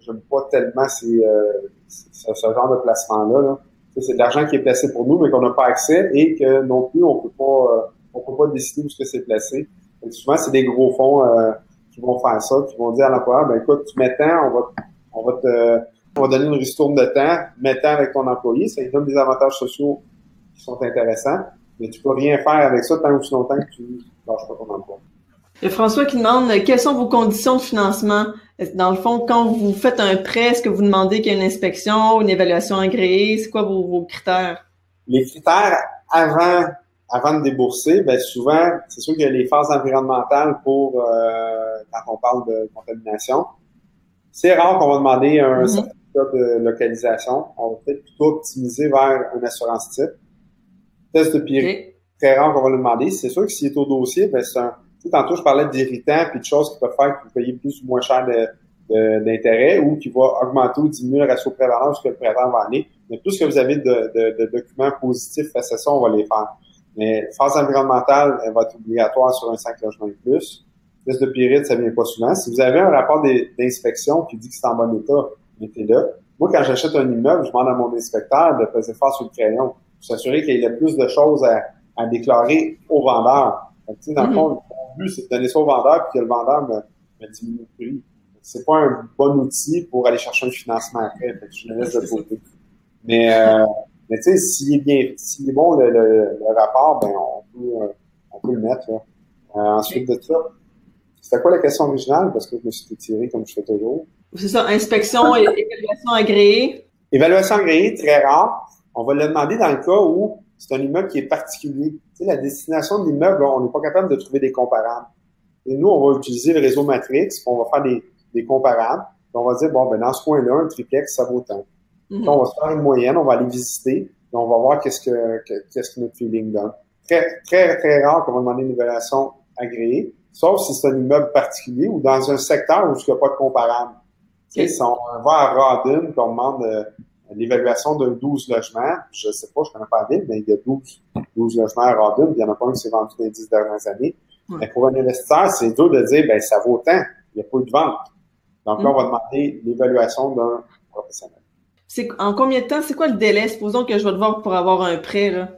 [SPEAKER 2] J'aime pas tellement ces, euh, ce, ce genre de placement-là. Là c'est de l'argent qui est placé pour nous, mais qu'on n'a pas accès et que non plus on peut pas euh, on peut pas décider où ce que c'est placé. Donc, souvent, c'est des gros fonds euh, qui vont faire ça, qui vont dire à l'employeur, ben écoute, tu mets tant, on va on va te on va donner une ristourne de temps, mets tant avec ton employé, ça lui donne des avantages sociaux qui sont intéressants, mais tu peux rien faire avec ça tant ou si longtemps que tu lâches pas ton emploi.
[SPEAKER 1] Et François qui demande quelles sont vos conditions de financement? Dans le fond, quand vous faites un prêt, est-ce que vous demandez qu'il y ait une inspection, une évaluation agréée? C'est quoi vos, vos, critères?
[SPEAKER 2] Les critères avant avant de débourser, ben souvent, c'est sûr qu'il y a les phases environnementales pour euh, quand on parle de contamination. C'est rare qu'on va demander un mm-hmm. certificat de localisation. On va peut-être plutôt optimiser vers une assurance type. Test de. Okay. Très rare qu'on va le demander. C'est sûr que s'il est au dossier, ben c'est un sais, tantôt, je parlais d'irritants puis de choses qui peuvent faire que vous payez plus ou moins cher d'intérêt ou qui va augmenter ou diminuer le ratio prévalence que le prêteur va aller. Mais tout ce que vous avez de, de, de, documents positifs face à ça, on va les faire. Mais phase environnementale, elle va être obligatoire sur un 5 logements et plus. Test de pyrite, ça vient pas souvent. Si vous avez un rapport d'inspection qui dit que c'est en bon état, mettez-le. Moi, quand j'achète un immeuble, je demande à mon inspecteur de peser fort sur le crayon s'assurer qu'il y ait le plus de choses à, à déclarer au vendeur. Donc, dans le fond, but, c'est de donner ça au vendeur puis que le vendeur me, me diminue le prix. C'est pas un bon outil pour aller chercher un financement après. Fait que je le laisse de côté. Mais, euh, mais tu sais, s'il est bien, s'il est bon le, le, le, rapport, ben on peut, euh, on peut le mettre. Là. Euh, ensuite de ça, c'était quoi la question originale? Parce que je me suis étiré comme je fais toujours.
[SPEAKER 1] C'est ça, inspection et évaluation agréée.
[SPEAKER 2] Évaluation agréée, très rare. On va le demander dans le cas où c'est un immeuble qui est particulier. Tu sais, la destination de l'immeuble, on n'est pas capable de trouver des comparables. Et nous, on va utiliser le réseau Matrix, on va faire des, des comparables. on va dire, bon, ben dans ce coin-là, un triplex, ça vaut tant.
[SPEAKER 1] Mhm.
[SPEAKER 2] On va se faire une moyenne, on va aller visiter, puis on va voir qu'est-ce que, notre feeling donne. Très, très, très rare qu'on va demander une évaluation agréée, sauf si c'est un immeuble particulier ou dans un secteur où il n'y a pas de comparable. Tu sais, si on va à Rodin, puis on demande euh, l'évaluation d'un 12 logements, je sais pas, je connais pas la ville, mais il y a 12, 12 logements à puis il y en a pas un qui s'est vendu dans les 10 dernières années.
[SPEAKER 1] Ouais.
[SPEAKER 2] Mais pour un investisseur, c'est dur de dire, ben, ça vaut tant. Il n'y a pas eu de vente. Donc là,
[SPEAKER 1] Mm.
[SPEAKER 2] on va demander l'évaluation d'un professionnel.
[SPEAKER 1] C'est en combien de temps, c'est quoi le délai? Supposons que je vais te voir pour avoir un prêt, là.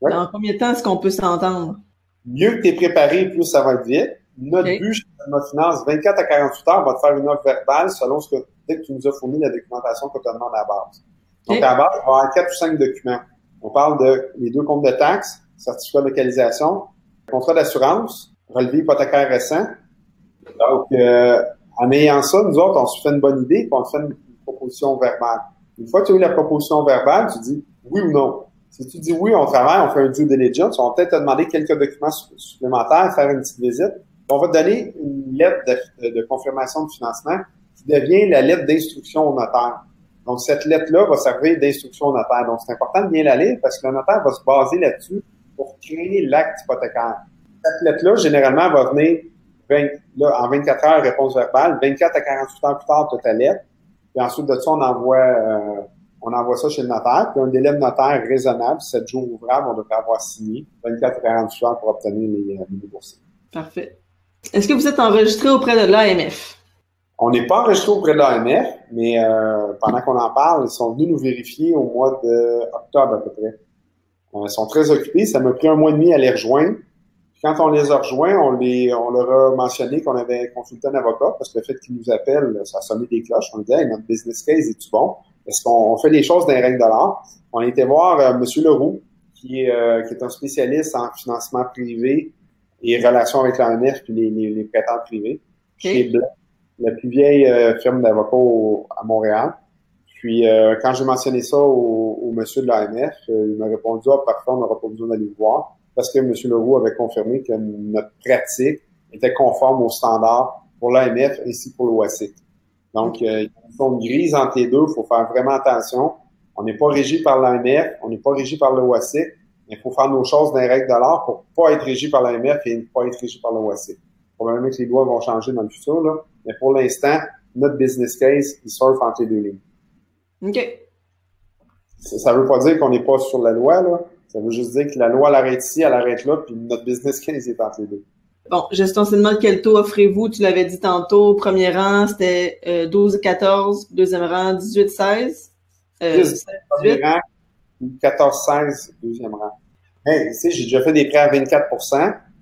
[SPEAKER 2] Ouais.
[SPEAKER 1] En combien de temps est-ce qu'on peut s'entendre?
[SPEAKER 2] Mieux que tu es préparé, plus ça va être vite. Notre
[SPEAKER 1] Ok.
[SPEAKER 2] but chez Alma Finance, 24 à 48 heures, on va te faire une offre verbale selon ce que, dès que tu nous as fourni la documentation qu'on te demande à la base. Donc, à la base, on va avoir 4 ou 5 documents. On parle de les deux comptes de taxes, certificat de localisation, contrat d'assurance, relevé hypothécaire récent. Donc, euh, en ayant ça, nous autres, on se fait une bonne idée, puis on fait une proposition verbale. Une fois que tu as eu la proposition verbale, tu dis oui ou non. Si tu dis oui, on travaille, on fait un due diligence, on va peut-être te demander quelques documents su- supplémentaires, faire une petite visite. On va donner une lettre de, de- de confirmation de financement qui devient la lettre d'instruction au notaire. Donc, cette lettre-là va servir d'instruction au notaire. Donc, c'est important de bien la lire parce que le notaire va se baser là-dessus pour créer l'acte hypothécaire. Cette lettre-là, généralement, va venir 20 là, en 24 heures, réponse verbale. 24 à 48 heures plus tard, tu as ta lettre. Puis ensuite de ça, on envoie, euh, on envoie ça chez le notaire. Puis un délai de notaire raisonnable, 7 jours ouvrables, on devrait avoir signé 24 à 48 heures pour obtenir les, euh, les boursiers.
[SPEAKER 1] Parfait. Est-ce que vous êtes enregistré auprès de l'AMF?
[SPEAKER 2] On n'est pas enregistré auprès de l'AMF, mais euh, pendant qu'on en parle, ils sont venus nous vérifier au mois d'octobre à peu près. Euh, ils sont très occupés. Ça m'a pris un mois et demi à les rejoindre. Quand on les a rejoints, on, les, on leur a mentionné qu'on avait consulté un avocat parce que le fait qu'ils nous appellent, ça a sonné des cloches. On disait, hey, notre business case est-tu bon? Est-ce qu'on on fait les choses les règles de l'art? On a été voir euh, M. Leroux, qui qui est un spécialiste en financement privé et relations avec l'AMF puis les, les, les prêteurs privés. Chez Blanc, la plus vieille euh, firme d'avocats à Montréal. Puis euh, quand j'ai mentionné ça au, au monsieur de l'AMF, euh, il m'a répondu Ah, parfait, on n'aura pas besoin d'aller voir parce que M. Leroux avait confirmé que notre pratique était conforme aux standards pour l'AMF ainsi que pour l'OACIC. Donc, euh, il y a une zone grise entre les deux, il faut faire vraiment attention. On n'est pas régi par l'AMF, on n'est pas régi par l'OACIC, il faut faire nos choses dans les règles de l'art pour pas être régi par l'AMF et ne pas être régi par l'OACIC. Probablement que les lois vont changer dans le futur, là, mais pour l'instant, notre business case, il surfe entre les deux lignes.
[SPEAKER 1] OK.
[SPEAKER 2] Ça ça veut pas dire qu'on n'est pas sur la loi, là. Ça veut juste dire que la loi elle arrête ici, elle arrête là, puis notre business case est entre les deux.
[SPEAKER 1] Bon, gestion seulement quel taux offrez-vous? Tu l'avais dit tantôt, premier rang, c'était euh, 12-14, deuxième rang, 18-16. Euh,
[SPEAKER 2] 10, Premier rang, ou 14-16, deuxième rang. Hey, tu sais, j'ai déjà fait des prêts à 24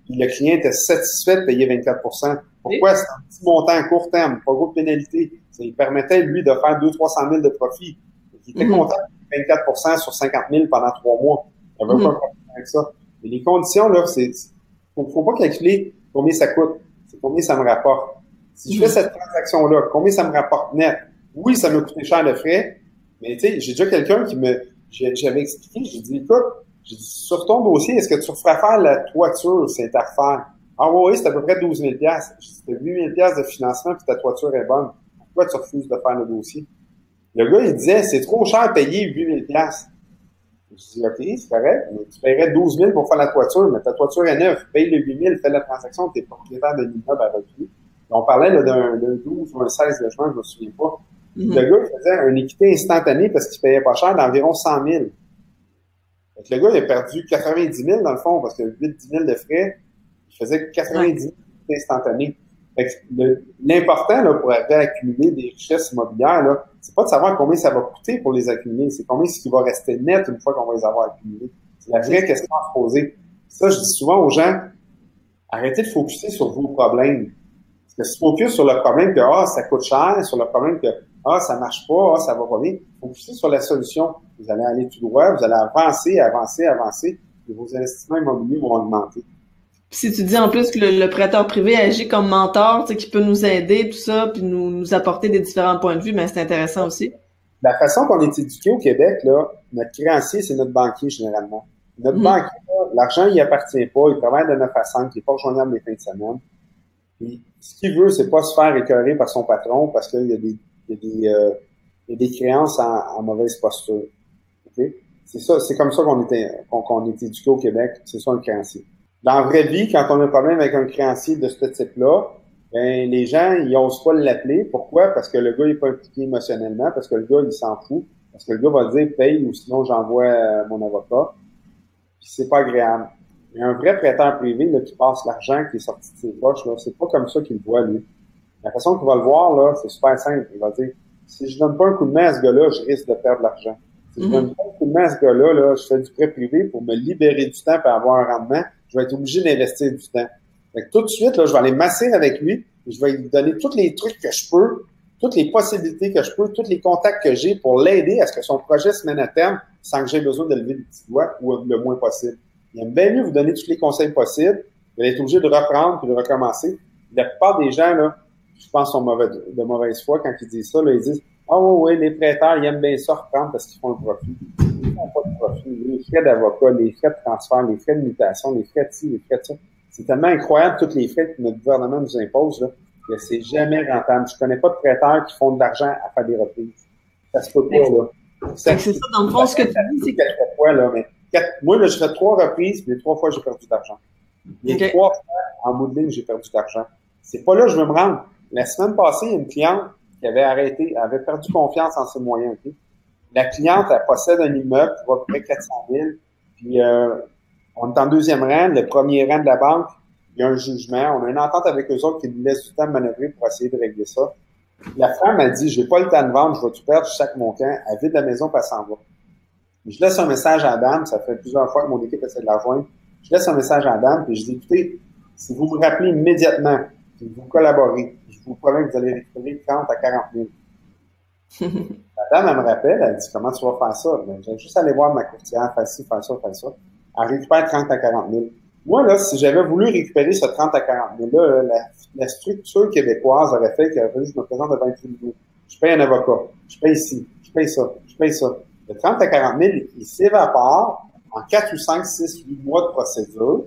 [SPEAKER 2] puis le client était satisfait de payer 24% Pourquoi? C'est un petit montant à court terme, pas gros de pénalité. Ça lui permettait, lui, de faire 200-300 000 de profit. Il était
[SPEAKER 1] Mhm.
[SPEAKER 2] content de payer 24% sur 50 000 pendant trois mois. Il avait
[SPEAKER 1] Mhm.
[SPEAKER 2] pas de problème avec ça. Mais les conditions, là, c'est, faut, faut pas calculer combien ça coûte, c'est combien ça me rapporte. Si je
[SPEAKER 1] Mhm.
[SPEAKER 2] fais cette transaction-là, combien ça me rapporte net? Oui, ça m'a coûté cher de frais, mais tu sais, j'ai déjà quelqu'un qui me, j'avais expliqué, j'ai dit, écoute, j'ai dit, sur ton dossier, est-ce que tu ferais faire la toiture, c'est à refaire? Ah oui, c'est à peu près 12 000 J'ai dit, c'est 8 000 de financement puis ta toiture est bonne. Pourquoi tu refuses de faire le dossier? Le gars, il disait, c'est trop cher à payer 8 000 Je dis, OK, c'est correct, mais tu paierais 12 000 pour faire la toiture, mais ta toiture est neuve, paye le 8 000, fais la transaction, tu es propriétaire de l'immeuble à revenu. On parlait d'un 12 ou un 16 logements, je me souviens pas.
[SPEAKER 1] Mhm.
[SPEAKER 2] Le gars, faisait une équité instantanée parce qu'il payait pas cher d'environ 100 000. Fait que le gars, il a perdu 90 000 dans le fond parce que 8-10 000 de frais, il faisait 90 000 instantanés. Fait que le- L'important là, pour arriver à accumuler des richesses immobilières, là, c'est pas de savoir combien ça va coûter pour les accumuler, c'est combien ce qui va rester net une fois qu'on va les avoir accumulés. C'est la vraie question à se poser. Ça, je dis souvent aux gens, arrêtez de focuser sur vos problèmes. Parce que si tu focuses sur le problème que ah, ça coûte cher, sur le problème que ah, ça marche pas, ah, ça va pas bien, focuser sur la solution. Vous allez aller tout droit, vous allez avancer, avancer, avancer, et vos investissements immobiliers vont augmenter.
[SPEAKER 1] Puis si tu dis en plus que le, le prêteur privé agit comme mentor, tu sais, qui peut nous aider, tout ça, puis nous, nous apporter des différents points de vue, ben c'est intéressant aussi.
[SPEAKER 2] La façon qu'on est éduqué au Québec, là, notre créancier, c'est notre banquier généralement. Notre
[SPEAKER 1] Mhm.
[SPEAKER 2] banquier, l'argent, il appartient pas, il travaille de 9 à 5, il est pas rejoignable les fins de semaine. Puis, ce qu'il veut, c'est pas se faire écœurer par son patron parce qu'il y a des il y a des, euh, il y a des créances en, mauvaise posture. C'est ça, c'est comme ça qu'on était, qu'on est éduqué au Québec. C'est ça un créancier. Dans la vraie vie, quand on a un problème avec un créancier de ce type-là, ben, les gens, ils osent pas l'appeler. Pourquoi? Parce que le gars, il est pas impliqué émotionnellement, parce que le gars, il s'en fout, parce que le gars va dire paye ou sinon j'envoie euh, mon avocat. Puis c'est pas agréable. Mais un vrai prêteur privé, là, qui passe l'argent qui est sorti de ses poches, là, c'est pas comme ça qu'il voit, lui. La façon qu'il va le voir, là, c'est super simple. Il va dire, si je donne pas un coup de main à ce gars-là, je risque de perdre l'argent. Si je mhm. donne pas un coup de main à ce gars-là, là, je fais du prêt privé pour me libérer du temps pour avoir un rendement, je vais être obligé d'investir du temps. Fait tout de suite, là, je vais aller masser avec lui, et je vais lui donner tous les trucs que je peux, toutes les possibilités que je peux, tous les contacts que j'ai pour l'aider à ce que son projet se mène à terme sans que j'ai besoin de lever le petit doigt ou le moins possible. Il aime bien mieux vous donner tous les conseils possibles, vous allez être obligé de reprendre puis de recommencer. La plupart des gens, là, je pense, sont mauvais, de mauvaise foi quand ils disent ça. Là, ils disent Ah oui, oui, les prêteurs, ils aiment bien ça reprendre parce qu'ils font un profit. Ils font pas de profit. Les frais d'avocat, les frais de transfert, les frais de mutation, les frais de ci, les frais de ça. C'est tellement incroyable tous les frais que notre gouvernement nous impose là, que c'est jamais rentable. Je connais pas de prêteurs qui font de l'argent à faire des reprises. Ça se peut pas, là.
[SPEAKER 1] C'est ça, dans le fond, ce que tu dis, c'est que...
[SPEAKER 2] Fois, là, mais moi, là, je fais trois reprises, les trois fois, j'ai perdu d'argent. Les trois fois, en bout de ligne, j'ai perdu d'argent. C'est pas là que je veux me rendre. La semaine passée, une cliente qui avait arrêté, avait perdu confiance en ses moyens. La cliente, elle possède un immeuble qui peu près 400 000. Puis, euh, on est en deuxième rang, le premier rang de la banque, il y a un jugement. On a une entente avec eux autres qui nous laissent du temps de manœuvrer pour essayer de régler ça. La femme a dit, j'ai pas le temps de vendre, je vais tout perdre, je sac mon camp, elle vide la maison, puis elle s'en va. Je laisse un message à la dame, ça fait plusieurs fois que mon équipe essaie de la joindre. Je laisse un message à la dame, puis je dis, écoutez, si vous vous rappelez immédiatement, vous collaborez, je vous promets que vous allez récupérer 30 à 40 000. la dame, elle me rappelle, elle dit, comment tu vas faire ça? Ben, je vais juste aller voir ma courtière, faire ci, faire ça, faire ça. Elle récupère 30 à 40 000. Moi, là, si j'avais voulu récupérer ce 30 à 40 000 là, la, la structure québécoise aurait fait que je me présente devant un tribunal. Je paye un avocat. Je paye ici. Je paye ça. Je paye ça. Le 30 à 40 000, il s'évapore en 4 ou 5, 6, 8 mois de procédure.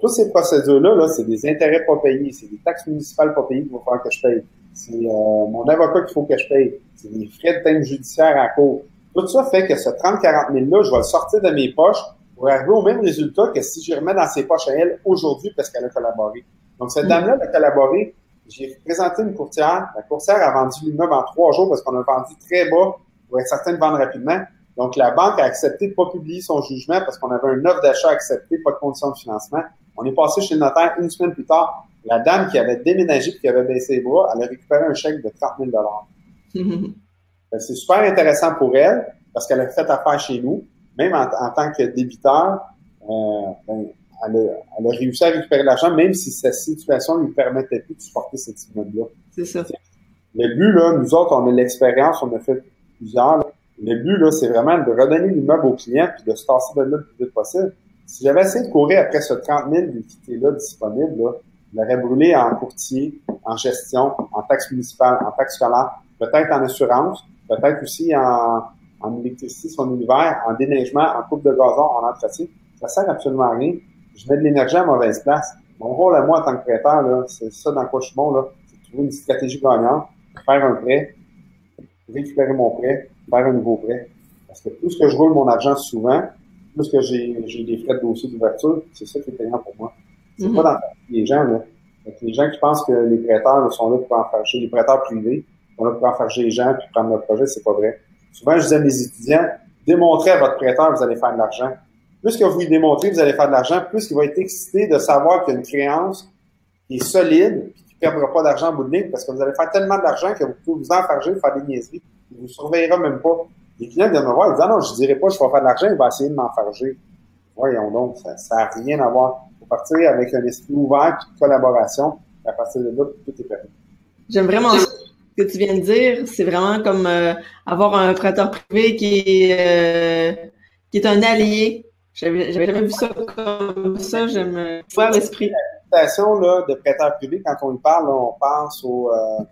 [SPEAKER 2] Toutes ces procédures-là, -là, c'est des intérêts pas payés, c'est des taxes municipales pas payées qu'il va falloir que je paye. C'est euh, mon avocat qu'il faut que je paye. C'est des frais de thème judiciaire à court. Tout ça fait que ce 30-40 000-là, je vais le sortir de mes poches pour arriver au même résultat que si je remets dans ses poches à elle aujourd'hui parce qu'elle a collaboré. Donc, cette mm. dame-là a collaboré. J'ai présenté une courtière. La courtière a vendu l'immeuble en trois jours parce qu'on a vendu très bas pour être certain de vendre rapidement. Donc, la banque a accepté de pas publier son jugement parce qu'on avait un offre d'achat accepté, pas de condition de financement. On est passé chez le notaire une semaine plus tard. La dame qui avait déménagé et qui avait baissé les bras, elle a récupéré un chèque de 30 000 C'est super intéressant pour elle parce qu'elle a fait affaire chez nous. Même en, tant que débiteur, euh, ben, elle, a, réussi à récupérer l'argent, même si sa situation ne lui permettait plus de supporter cet immeuble-là.
[SPEAKER 1] C'est ça.
[SPEAKER 2] Le but, là, nous autres, on a l'expérience, on a fait plusieurs. Le but, là, c'est vraiment de redonner l'immeuble au client puis de se tasser de là le plus vite possible. Si j'avais essayé de courir après ce 30 000 d'équité-là disponible, là, je l'aurais brûlé en courtier, en gestion, en taxe municipale, en taxe scolaire, peut-être en assurance, peut-être aussi en, en électricité, son univers, en déneigement, en coupe de gazon, en entretien. Ça sert absolument à rien. Je mets de l'énergie à mauvaise place. Mon rôle à moi en tant que prêteur, là, c'est ça dans quoi je suis bon, là, c'est de trouver une stratégie gagnante, faire un prêt, récupérer mon prêt, faire un nouveau prêt. Parce que plus que je roule mon argent souvent, plus que j'ai, des frais de dossier d'ouverture, c'est ça qui est payant pour moi. C'est mm-hmm. pas dans les gens, là. les gens qui pensent que les prêteurs sont là pour enfarger, les prêteurs privés sont là pour enfarger les gens puis prendre leur projet, c'est pas vrai. Souvent, je dis à mes étudiants, démontrez à votre prêteur vous allez faire de l'argent. Plus que vous lui démontrez vous allez faire de l'argent, plus il va être excité de savoir qu'il y a une créance qui est solide et qui ne perdra pas d'argent en bout de ligne parce que vous allez faire tellement d'argent que vous pouvez vous enfarger, faire des niaiseries. Il ne vous surveillera même pas. Les clients viennent me voir, ils disent, ah non, je ne dirais pas je vais faire de l'argent, il va essayer de m'enfarger. Voyons donc, ça n'a rien à voir. Il faut partir avec un esprit ouvert, une collaboration. Et à partir de là, tout est permis.
[SPEAKER 1] J'aime vraiment ce que tu viens de dire. C'est vraiment comme euh, avoir un prêteur privé qui est, euh, qui est un allié. J'avais jamais vu ça comme ça. J'aime voir l'esprit.
[SPEAKER 2] La là, de prêteur privé, quand on y parle, on pense au, euh,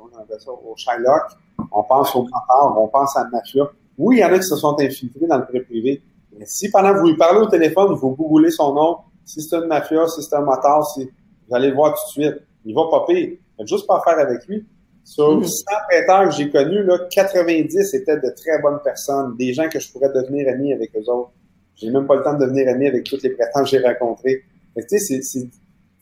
[SPEAKER 2] au Shylock, on pense au mentor, on pense à la mafia. Oui, il y en a qui se sont infiltrés dans le prêt privé. Mais si pendant que vous lui parlez au téléphone, vous googlez son nom, si c'est une mafia, si c'est un moteur, si, vous allez le voir tout de suite. Il va pas payer. Faites juste pas faire avec lui. Sur 100 mhm. prêteurs que j'ai connus, là, 90 étaient de très bonnes personnes, des gens que je pourrais devenir ami avec eux autres. J'ai même pas le temps de devenir ami avec tous les prêteurs que j'ai rencontrés. Tu sais, c'est,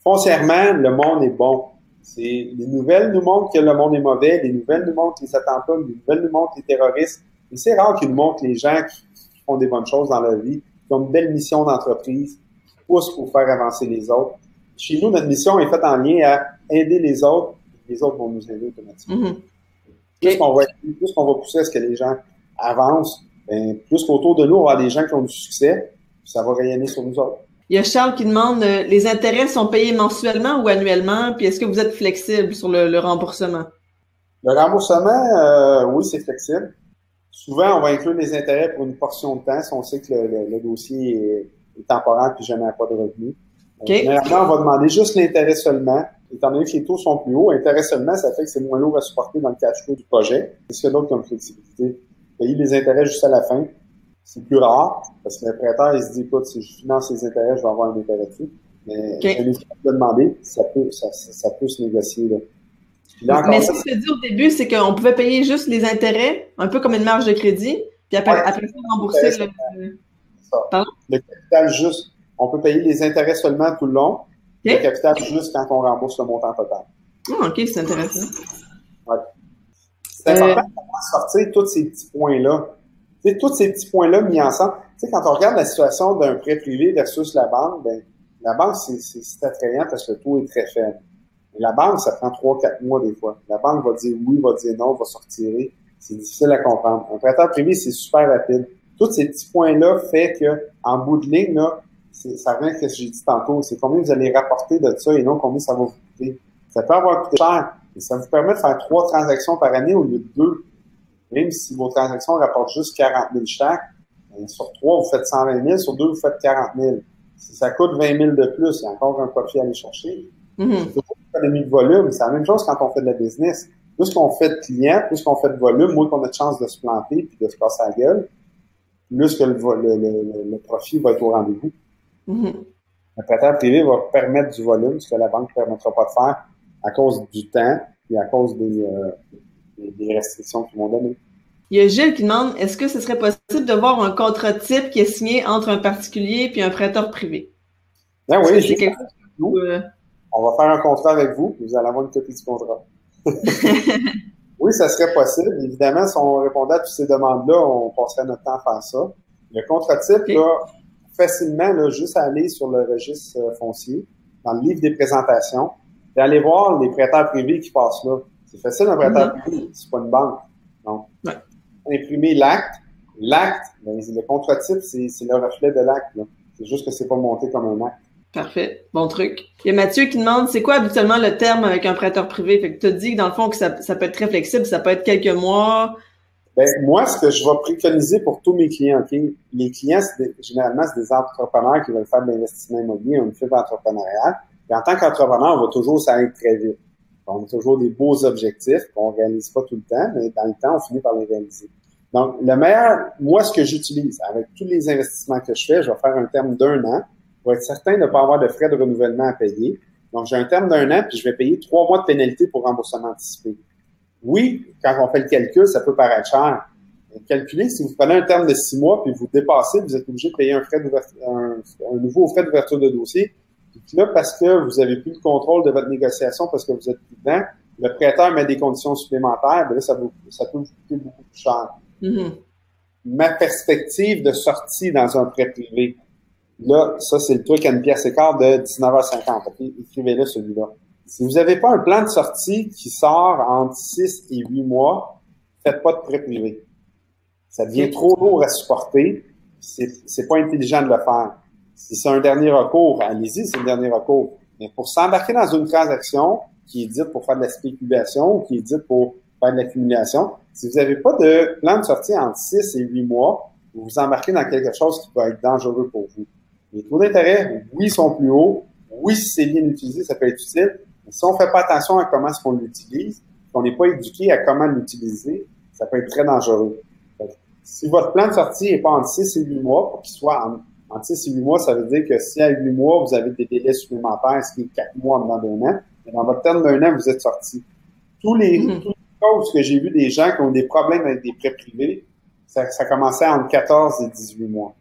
[SPEAKER 2] foncièrement, le monde est bon. C'est, les nouvelles nous montrent que le monde est mauvais, les nouvelles nous montrent les attentats, les nouvelles nous montrent les terroristes. Et c'est rare qu'ils nous montrent les gens qui, font des bonnes choses dans leur vie, qui ont une belle mission d'entreprise, qui poussent pour faire avancer les autres. Chez nous, notre mission est faite en lien à aider les autres, les autres vont nous aider automatiquement. Mm-hmm. Plus qu'on va, plus qu'on va pousser à ce que les gens avancent, ben, plus qu'autour de nous, on va avoir des gens qui ont du succès, ça va rayonner sur nous autres.
[SPEAKER 1] Il y a Charles qui demande euh, les intérêts sont payés mensuellement ou annuellement, puis est-ce que vous êtes flexible sur le, remboursement?
[SPEAKER 2] Le remboursement, euh, oui, c'est flexible. Souvent, on va inclure les intérêts pour une portion de temps si on sait que le, dossier est, temporaire puis jamais pas de revenus. Okay. Généralement, on va demander juste l'intérêt seulement. Étant donné que les taux sont plus hauts, intérêt seulement, ça fait que c'est moins lourd à supporter dans le cash flow du projet. Qu'est-ce qu'il y a d'autre comme flexibilité? Payer les intérêts juste à la fin, c'est plus rare, parce que le prêteur, il se dit, écoute, si je finance les intérêts, je vais avoir un intérêt dessus. Mais okay. de demander, ça peut, ça, ça, peut se négocier.
[SPEAKER 1] Là. Mais ce que tu as dit au début, c'est qu'on pouvait payer juste les intérêts, un peu comme une marge de crédit, puis après, après ça, rembourser le...
[SPEAKER 2] Capital juste. On peut payer les intérêts seulement tout le long. Le capital juste quand on rembourse le montant total.
[SPEAKER 1] Ah, OK, c'est intéressant.
[SPEAKER 2] Ouais. C'est important de sortir tous ces petits points-là sais, tous ces petits points-là mis ensemble. Tu sais, quand on regarde la situation d'un prêt privé versus la banque, ben, la banque, c'est attrayant parce que le taux est très faible. La banque, ça prend trois, quatre mois des fois. La banque va dire oui, va dire non, va sortir. C'est difficile à comprendre. Un prêteur privé, c'est super rapide. Tous ces petits points-là fait que, en bout de ligne, là, ça revient à ce que j'ai dit tantôt. C'est combien vous allez rapporter de ça et non combien ça va vous coûter. Ça peut avoir coûté cher, mais ça vous permet de faire trois transactions par année au lieu de deux. Même si vos transactions rapportent juste 40 000 chaque, ben, sur trois, vous faites 120 000, sur deux, vous faites 40 000. Si ça coûte 20 000 de plus, il y a encore un profit à aller chercher. Mm -hmm. C'est économie de volume. C'est la même chose quand on fait de la business. Plus qu'on fait de clients, plus qu'on fait de volume, moins qu'on a de chance de se planter puis de se casser la gueule, plus que le, le, le, profit va être au rendez-vous. Mm -hmm. Le prêteur privé va permettre du volume, ce que la banque ne permettra pas de faire à cause du temps et à cause des, euh, des restrictions qu'ils vont donner.
[SPEAKER 1] Il y a Gilles qui demande est-ce que ce serait possible de voir un contrat type qui est signé entre un particulier et un prêteur privé?
[SPEAKER 2] Ben oui, c'est quelque chose euh, On va faire un contrat avec vous, puis vous allez avoir une copie du contrat. oui, ça serait possible. Évidemment, si on répondait à toutes ces demandes-là, on passerait notre temps à faire ça. Le contrat type, là, facilement, là, juste aller sur le registre euh, foncier, dans le livre des présentations, et aller voir les prêteurs privés qui passent là. C'est facile un prêteur mm-hmm. privé, c'est pas une banque. Donc, imprimer l'acte. L'acte, ben, le contrat type, c'est le reflet de l'acte. C'est juste que c'est pas monté comme un acte.
[SPEAKER 1] Parfait. Bon truc. Il y a Mathieu qui demande c'est quoi habituellement le terme avec un prêteur privé? Fait que tu as dit que dans le fond que ça, peut être très flexible, ça peut être quelques mois.
[SPEAKER 2] Ben, moi, ce que je vais préconiser pour tous mes clients, OK? Les clients, généralement, c'est des entrepreneurs qui veulent faire de l'investissement immobilier, une fibre entrepreneuriale. Et en tant qu'entrepreneur, on va toujours s'arrêter très vite. On a toujours des beaux objectifs qu'on réalise pas tout le temps, mais dans le temps, on finit par les réaliser. Donc, le meilleur, moi, ce que j'utilise avec tous les investissements que je fais, je vais faire un terme d'un an pour être certain de ne pas avoir de frais de renouvellement à payer. Donc, j'ai un terme d'un an, puis je vais payer trois mois de pénalité pour remboursement anticipé. Oui, quand on fait le calcul, ça peut paraître cher. Calculez, si vous prenez un terme de six mois, puis vous dépassez, vous êtes obligé de payer un, un nouveau frais d'ouverture de dossier puis là, parce que vous avez plus le contrôle de votre négociation parce que vous êtes plus dedans, le prêteur met des conditions supplémentaires, ben là, ça, vous, ça peut vous coûter beaucoup plus cher. Mm-hmm. Ma perspective de sortie dans un prêt privé, là, ça, c'est le truc à une pièce écart de 19h50. Écrivez-le celui-là. Si vous n'avez pas un plan de sortie qui sort entre 6 et 8 mois, faites pas de prêt privé. Ça devient trop lourd à supporter. C'est pas intelligent de le faire. Si c'est un dernier recours, allez-y, c'est un dernier recours. Mais pour s'embarquer dans une transaction qui est dite pour faire de la spéculation ou qui est dite pour faire de l'accumulation, si vous n'avez pas de plan de sortie entre 6 et 8 mois, vous vous embarquez dans quelque chose qui va être dangereux pour vous. Les taux d'intérêt, oui, sont plus hauts. Oui, si c'est bien utilisé, ça peut être utile. Mais si on ne fait pas attention à comment est-ce qu'on l'utilise, n'est pas éduqué à comment l'utiliser, ça peut être très dangereux. Si votre plan de sortie n'est pas entre 6 et 8 mois, pour qu'il soit en en 6 et 8 mois, ça veut dire que si à 8 mois, vous avez des délais supplémentaires, ce qui est 4 mois dans d'un an, dans votre terme d'un an, vous êtes sorti. Tous les, mm -hmm. que j'ai vu des gens qui ont des problèmes avec des prêts privés, ça, ça commençait entre 14 et 18 mois.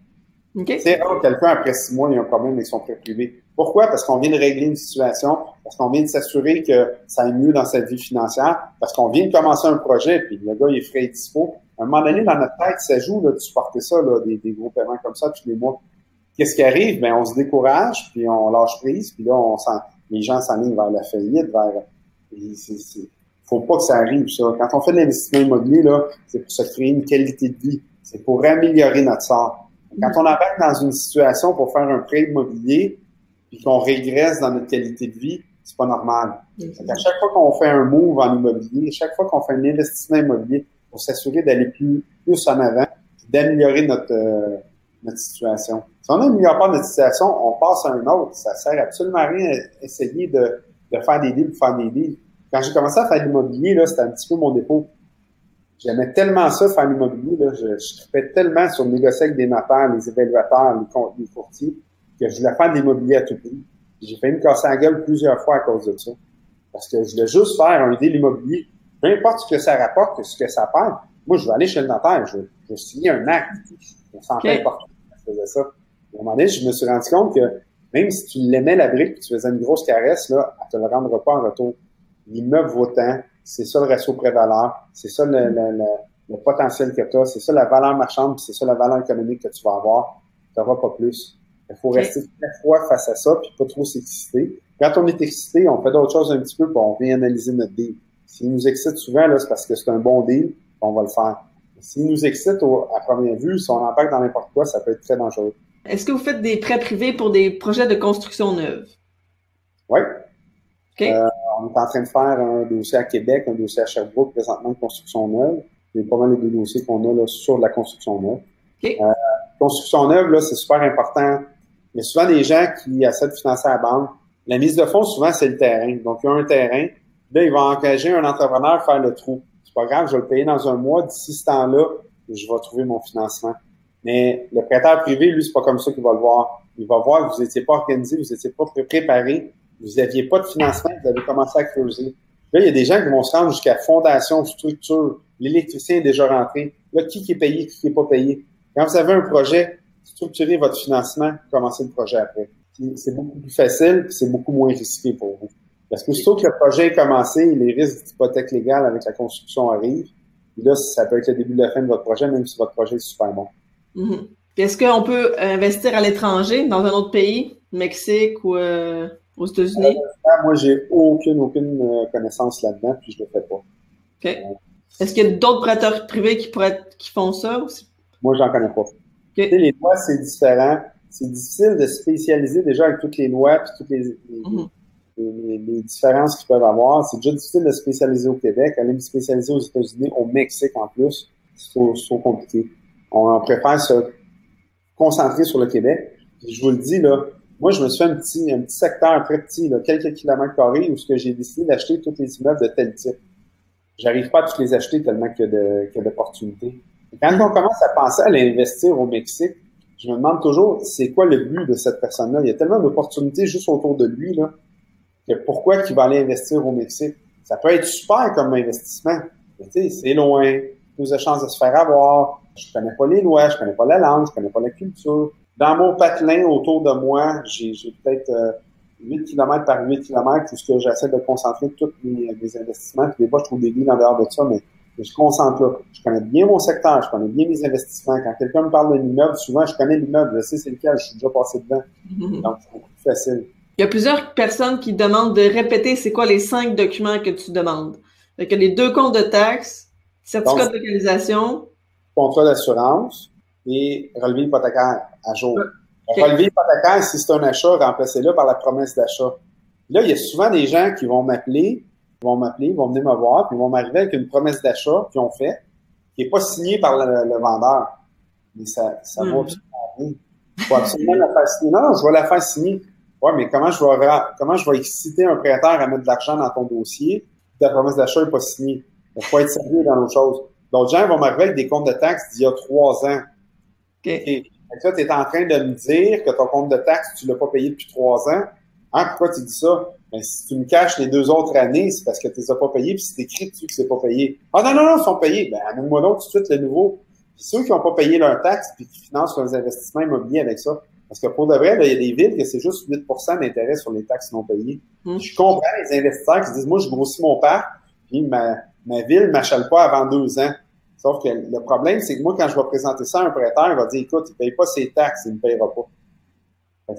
[SPEAKER 2] Okay. C'est rare quelqu'un, après six mois, il y a un problème avec son prêt privé. Pourquoi? Parce qu'on vient de régler une situation, parce qu'on vient de s'assurer que ça aille mieux dans sa vie financière, parce qu'on vient de commencer un projet, puis le gars, il est frais et dispo. À un moment donné, dans notre tête, ça joue là, de supporter ça, là, des, des gros paiements comme ça tous les mois. Qu'est-ce qui arrive? Ben, on se décourage, puis on lâche prise, puis là, on les gens s'enlignent vers la faillite, vers... C'est, faut pas que ça arrive, ça. Quand on fait de l'investissement immobilier, là, c'est pour se créer une qualité de vie. C'est pour améliorer notre sort. Quand on arrive dans une situation pour faire un prêt immobilier, puis qu'on régresse dans notre qualité de vie, c'est pas normal. À chaque fois qu'on fait un move en immobilier, chaque fois qu'on fait un investissement immobilier, pour s'assurer d'aller plus, plus en avant, d'améliorer notre, euh, notre situation. Si on n'améliore pas notre situation, on passe à un autre. Ça sert absolument à rien d'essayer de, de faire des deals pour faire des deals. Quand j'ai commencé à faire de l'immobilier, là, c'était un petit peu mon dépôt. J'aimais tellement ça, faire l'immobilier, là. Je, je tellement sur négocier avec des notaires, les évaluateurs, les, les courtiers, que je voulais faire de l'immobilier à tout prix. J'ai fait me casser la gueule plusieurs fois à cause de ça. Parce que je voulais juste faire un deal immobilier. Peu importe ce que ça rapporte, ce que ça perd. Moi, je vais aller chez le notaire. Je, je vais signer un acte. Je me sentais okay. Faisais ça. À un moment donné, je me suis rendu compte que même si tu l'aimais la brique, tu faisais une grosse caresse, là, elle te le rendra pas en retour. L'immeuble vaut tant, c'est ça le ratio pré-valeur, c'est ça le, le, le, potentiel que tu as, c'est ça la valeur marchande, c'est ça la valeur économique que tu vas avoir. Tu n'auras pas plus. Il faut rester très froid face à ça, puis pas trop s'exciter. Quand on est excité, on fait d'autres choses un petit peu, pour on vient analyser notre deal. S'il nous excite souvent, là, c'est parce que c'est un bon deal, on va le faire. S'il nous excite à première vue, si on embarque dans n'importe quoi, ça peut être très dangereux.
[SPEAKER 1] Est-ce que vous faites des prêts privés pour des projets de construction neuve?
[SPEAKER 2] Oui. Euh, on est en train de faire un dossier à Québec, un dossier à Sherbrooke, présentement de construction neuve. C'est pas mal deux dossiers qu'on a là, sur la construction neuve. Okay. Euh, construction neuve, là, c'est super important. Il y a souvent des gens qui essaient de financer à la banque. La mise de fonds, souvent, c'est le terrain. Donc, il y a un terrain. Là, il va engager un entrepreneur à faire le trou. Pas grave, je vais le payer dans un mois. D'ici ce temps-là, je vais trouver mon financement. Mais le prêteur privé, lui, c'est pas comme ça qu'il va le voir. Il va voir que vous n'étiez pas organisé, vous n'étiez pas préparé, vous n'aviez pas de financement, vous avez commencé à creuser. Là, il y a des gens qui vont se rendre jusqu'à fondation, structure. L'électricien est déjà rentré. Là, qui est payé, qui n'est pas payé? Quand vous avez un projet, structurez votre financement, commencez le projet après. C'est beaucoup plus facile, c'est beaucoup moins risqué pour vous. Parce que surtout que le projet est commencé, les risques d'hypothèque légale avec la construction arrivent. Et là, ça peut être le début de la fin de votre projet, même si votre projet est super bon.
[SPEAKER 1] Mm-hmm. Est-ce qu'on peut investir à l'étranger, dans un autre pays, Mexique ou euh, aux États-Unis?
[SPEAKER 2] Euh, moi, j'ai aucune, aucune euh, connaissance là-dedans, puis je le fais pas.
[SPEAKER 1] OK. Est-ce qu'il y a d'autres prêteurs privés qui pourraient qui font ça aussi?
[SPEAKER 2] Moi, j'en connais pas. Okay. les lois, c'est différent. C'est difficile de spécialiser déjà avec toutes les lois puis toutes les, les, mm-hmm. Les, les différences qu'ils peuvent avoir. C'est déjà difficile de spécialiser au Québec. Aller me spécialiser aux États-Unis, au Mexique en plus, c'est trop, trop compliqué. On préfère se concentrer sur le Québec. Je vous le dis, là, moi, je me suis fait un petit, un petit secteur très petit, là, quelques kilomètres carrés, où ce que j'ai décidé d'acheter tous les immeubles de tel type. J'arrive pas à tous les acheter tellement qu'il y a d'opportunités. Quand on commence à penser à l'investir au Mexique, je me demande toujours, c'est quoi le but de cette personne-là? Il y a tellement d'opportunités juste autour de lui, là, que pourquoi qu'il va aller investir au Mexique? Ça peut être super comme investissement, mais tu sais, c'est loin, plus de chances de se faire avoir, je connais pas les lois, je connais pas la langue, je connais pas la culture. Dans mon patelin autour de moi, j'ai peut-être euh, 8 km par 8 km où ce que j'essaie de concentrer tous mes, investissements. Puis des fois, je trouve des lignes en dehors de ça, mais, je concentre là. Je connais bien mon secteur, je connais bien mes investissements. Quand quelqu'un me parle d'un immeuble, souvent, je connais l'immeuble, je sais c'est lequel, je suis déjà passé dedans. Donc, c'est beaucoup plus facile.
[SPEAKER 1] Il y a plusieurs personnes qui demandent de répéter c'est quoi les cinq documents que tu demandes. Fait que les deux comptes de taxes, certificat de localisation,
[SPEAKER 2] contrat d'assurance et relevé hypothécaire à jour. Okay. Relevé hypothécaire, si c'est un achat, remplacez-le par la promesse d'achat. Là, il y a souvent des gens qui vont m'appeler, vont m'appeler, vont venir me voir, puis vont m'arriver avec une promesse d'achat qu'ils ont fait, qui n'est pas signée par le, le, vendeur. Mais ça, ça mm. va absolument rien. Il faut absolument la faire signer. Non, je vais la faire signer. Ouais, mais comment je vais, comment je vais exciter un prêteur à mettre de l'argent dans ton dossier? Ta promesse d'achat n'est pas signée? Il faut être sérieux dans nos choses. D'autres gens vont m'arriver avec des comptes de taxes d'il y a trois ans. OK. Et là, tu es en train de me dire que ton compte de taxes, tu l'as pas payé depuis trois ans. Ah, pourquoi tu dis ça? Ben, si tu me caches les deux autres années, c'est parce que tu les as pas payés, puis c'est écrit dessus que c'est pas payé. Ah non, non, non, ils sont payés. Ben, amène-moi donc tout de suite le nouveau. Puis ceux qui n'ont pas payé leur taxe puis qui financent leurs investissements immobiliers avec ça. Parce que pour de vrai, il y a des villes que c'est juste 8% d'intérêt sur les taxes non payées. Hum. Je comprends les investisseurs qui disent, moi, je grossis mon parc, puis ma, ma ville m'achète pas avant deux ans. Sauf que le problème, c'est que moi, quand je vais présenter ça à un prêteur, il va dire, écoute, il paye pas ses taxes, il ne payera pas.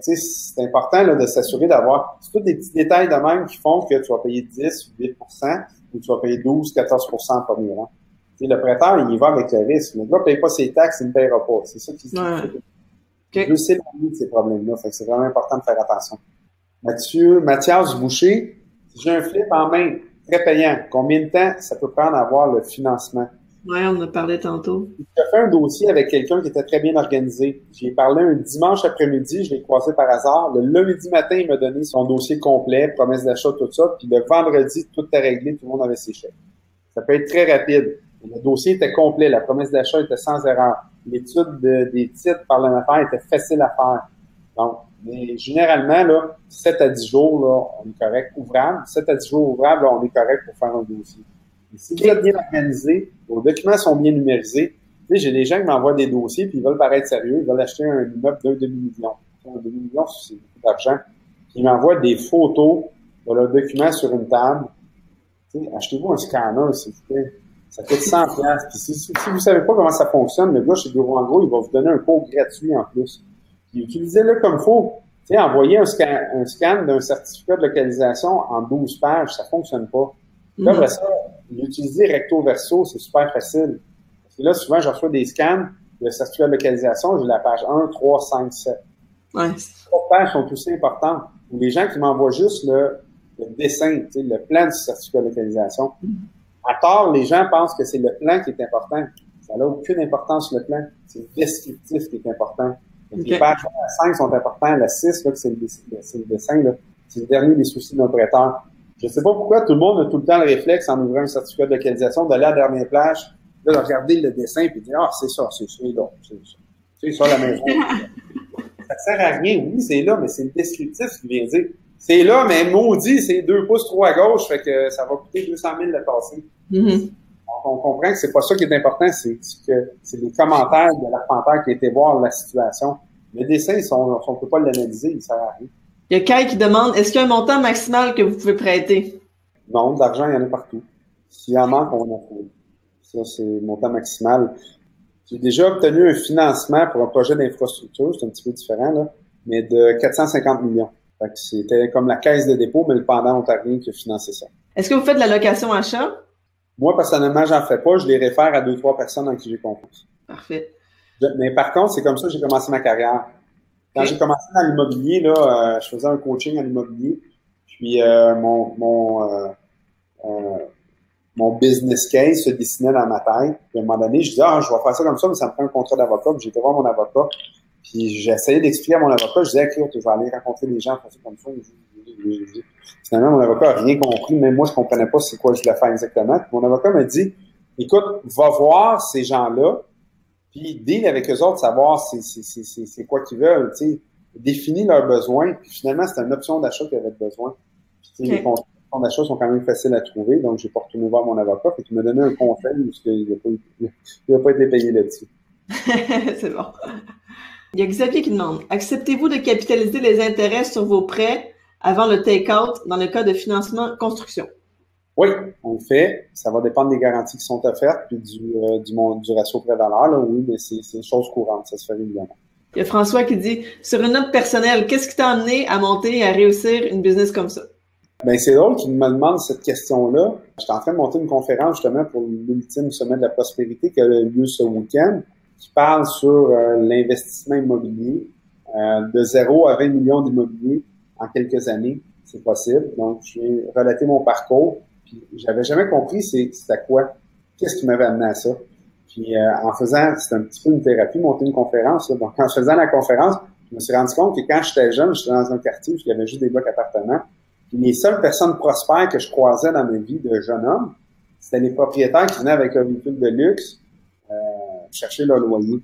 [SPEAKER 2] C'est important là, de s'assurer d'avoir. C'est tous des petits détails de même qui font que tu vas payer 10 ou 8% ou tu vas payer 12, 14% en premier rang. le prêteur, il y va avec le risque. Le gars ne paye pas ses taxes, il ne payera pas. C'est ça qui se ouais. Okay. Je sais de ces problèmes-là. Fait que c'est vraiment important de faire attention. Mathieu, Mathias Boucher, si j'ai un flip en main, très payant, combien de temps ça peut prendre à avoir le financement?
[SPEAKER 1] Oui, on en a parlé tantôt.
[SPEAKER 2] J'ai fait un dossier avec quelqu'un qui était très bien organisé. J'ai parlé un dimanche après-midi, je l'ai croisé par hasard. Le lundi matin, il m'a donné son dossier complet, promesse d'achat, tout ça. Puis le vendredi, tout était réglé, tout le monde avait ses chèques. Ça peut être très rapide. Le dossier était complet, la promesse d'achat était sans erreur. L'étude des titres par le notaire était facile à faire. Donc, mais généralement, là, 7 à 10 jours, là, on est correct. Ouvrable. 7 à 10 jours ouvrables, on est correct pour faire un dossier si vous êtes bien organisé, vos documents sont bien numérisés, tu sais, j'ai des gens qui m'envoient des dossiers puis ils veulent paraître sérieux, ils veulent acheter un immeuble d'un demi-million. Un demi-million, c'est beaucoup d'argent. Ils m'envoient des photos de leurs documents sur une table. Tu sais, achetez-vous un scanner, s'il vous plaît? Ça coûte 100 pièces. Puis si, si, vous savez pas comment ça fonctionne, le gars chez Bureau en gros, il va vous donner un cours gratuit en plus. Puis utilisez-le comme faut. Tu sais, envoyer un scan, un scan d'un certificat de localisation en 12 pages, ça fonctionne pas. Là, après ça, l'utiliser recto verso, c'est super facile. Parce que là, souvent, je reçois des scans de certificat de localisation, j'ai la page 1, 3, 5, 7. Ouais. Les trois pages sont aussi importantes. Ou les gens qui m'envoient juste le, le dessin, le plan du certificat de localisation. À tort, les gens pensent que c'est le plan qui est important. Ça n'a aucune importance le plan. C'est le descriptif qui est important. Les pages 5 sont importantes. La 6, c'est le, le, dessin. C'est le dernier des soucis d'un prêteur. Je ne sais pas pourquoi tout le monde a tout le temps le réflexe en ouvrant un certificat de localisation d'aller à la dernière plage, de regarder le dessin et de dire Ah, c'est ça, c'est ça, c'est ça. C'est ça la maison. ça sert à rien, oui, c'est là, mais c'est le descriptif qui vient dire. C'est là, mais maudit, c'est deux pouces trop à gauche, fait que ça va coûter 200 000 de passer. Mm-hmm. on, comprend que c'est pas ça qui est important, c'est que c'est les commentaires de l'arpenteur qui été voir la situation. Le dessin, on ne peut pas l'analyser, il sert à rien.
[SPEAKER 1] Il y a Kai qui demande est-ce qu'il y a un montant maximal que vous pouvez prêter?
[SPEAKER 2] Non, d'argent, il y en a partout. S'il y en manque, on en trouve. Ça, c'est le montant maximal. J'ai déjà obtenu un financement pour un projet d'infrastructure, c'est un petit peu différent, là, mais de 450 millions. c'était comme la caisse de dépôt, mais le pendant ontarien qui a financé ça.
[SPEAKER 1] Est-ce que vous faites de la location achat?
[SPEAKER 2] Moi, personnellement, j'en fais pas. Je les réfère à deux, trois personnes en qui j'ai confiance.
[SPEAKER 1] Parfait.
[SPEAKER 2] mais par contre, c'est comme ça que j'ai commencé ma carrière. Quand j'ai commencé dans l'immobilier, là, euh, je faisais un coaching à l'immobilier. Puis euh, mon mon euh, mon business case se dessinait dans ma tête. Puis à un moment donné, je disais ah je vais faire ça comme ça, mais ça me prend un contrat d'avocat. Puis j'étais voir mon avocat. Puis j'essayais d'expliquer à mon avocat. Je disais écoute, je vais aller rencontrer des gens, faire ça comme ça. Finalement, mon avocat n'a rien compris. Même moi, je comprenais pas c'est quoi je voulais faire exactement. Puis mon avocat m'a dit écoute, va voir ces gens-là puis deal avec eux autres, savoir c'est quoi qu'ils veulent, tu sais, définir leurs besoins, puis finalement, c'est une option d'achat qu'ils avaient besoin. Puis, Les options d'achat sont quand même faciles à trouver, donc j'ai pas retourné voir mon avocat, et il m'a donné un conseil parce qu'il n'a pas, pas été payé là-dessus.
[SPEAKER 1] c'est bon. Il y a Xavier qui demande Acceptez-vous de capitaliser les intérêts sur vos prêts avant le take-out dans le cas de financement construction?
[SPEAKER 2] Oui, on le fait. Ça va dépendre des garanties qui sont offertes puis du, euh, du, du ratio pré-valeur. Oui, mais c'est une chose courante. Ça se fait évidemment.
[SPEAKER 1] Il y a François qui dit Sur une note personnelle, qu'est-ce qui t'a amené à monter et à réussir une business comme ça?
[SPEAKER 2] Ben, c'est drôle qu'il me demande cette question-là. J'étais en train de monter une conférence justement pour l'ultime sommet de la prospérité qui a lieu ce week-end, qui parle sur euh, l'investissement immobilier euh, de 0 à 20 millions d'immobilier en quelques années. C'est possible. Donc, j'ai relaté mon parcours. Puis j'avais jamais compris c'était quoi, qu'est-ce qui m'avait amené à ça? Puis euh, en faisant, c'était un petit peu une thérapie, monter une conférence. Donc en faisant la conférence, je me suis rendu compte que quand j'étais jeune, j'étais dans un quartier où il avait juste des blocs appartements. Puis les seules personnes prospères que je croisais dans ma vie de jeune homme, c'était les propriétaires qui venaient avec un véhicule de luxe chercher leur loyer.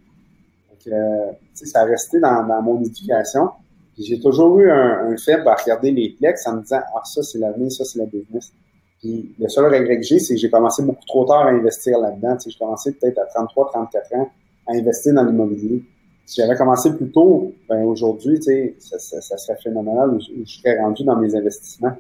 [SPEAKER 2] Ça a resté dans, mon éducation. j'ai toujours eu un, un faible à regarder les plex en me disant Ah, ça, c'est l'avenir, ça, c'est la business. Puis le seul regret que j'ai, c'est que j'ai commencé beaucoup trop tard à investir là-dedans. J'ai commencé peut-être à 33, 34 ans à investir dans l'immobilier. Si j'avais commencé plus tôt, ben aujourd'hui, ça, ça, serait phénoménal où je serais rendu dans mes investissements.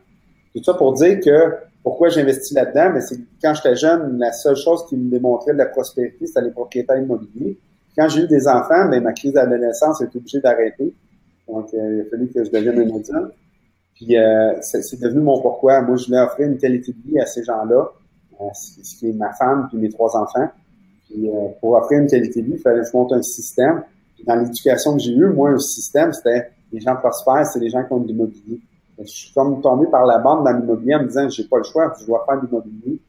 [SPEAKER 2] Tout ça pour dire que pourquoi j'investis là-dedans, mais c'est quand j'étais jeune, la seule chose qui me démontrait de la prospérité, c'était les propriétaires immobiliers. Quand j'ai eu des enfants, ben, ma crise d'adolescence est obligée d'arrêter. Donc, euh, il a fallu que je devienne un adulte. Puis, euh, c'est devenu mon pourquoi. Moi, je voulais offrir une qualité de vie à ces gens-là, euh, ce qui est ma femme puis mes trois enfants. Puis, pour offrir une qualité de vie, il fallait que je monte un système. Dans l'éducation que j'ai eue, moi, un système, c'était les gens prospèrent, c'est les gens qui ont de l'immobilier. Je suis comme tombé par la bande dans l'immobilier en me disant, j'ai pas le choix, je dois faire de l'immobilier.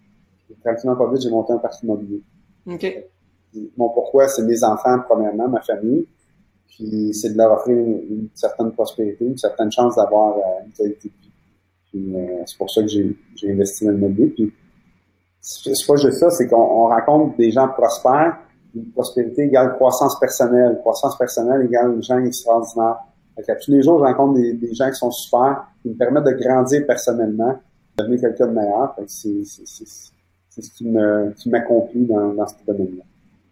[SPEAKER 2] Et tranquillement pas vite, j'ai monté un parc immobilier.
[SPEAKER 1] OK.
[SPEAKER 2] Mon pourquoi, c'est mes enfants, premièrement, ma famille. Puis c'est de leur offrir une, certaine prospérité, une certaine chance d'avoir euh, une qualité de vie. Puis euh, c'est pour ça que j'ai investi dans l'immobilier. Puis c'est pas juste ça, c'est qu'on rencontre des gens prospères. Une prospérité égale croissance personnelle. Croissance personnelle égale gens extraordinaires. Tous les jours, je rencontre des, des, gens qui sont super, qui me permettent de grandir personnellement, de devenir quelqu'un de meilleur. C'est ce qui m'accomplit dans, dans ce domaine-là.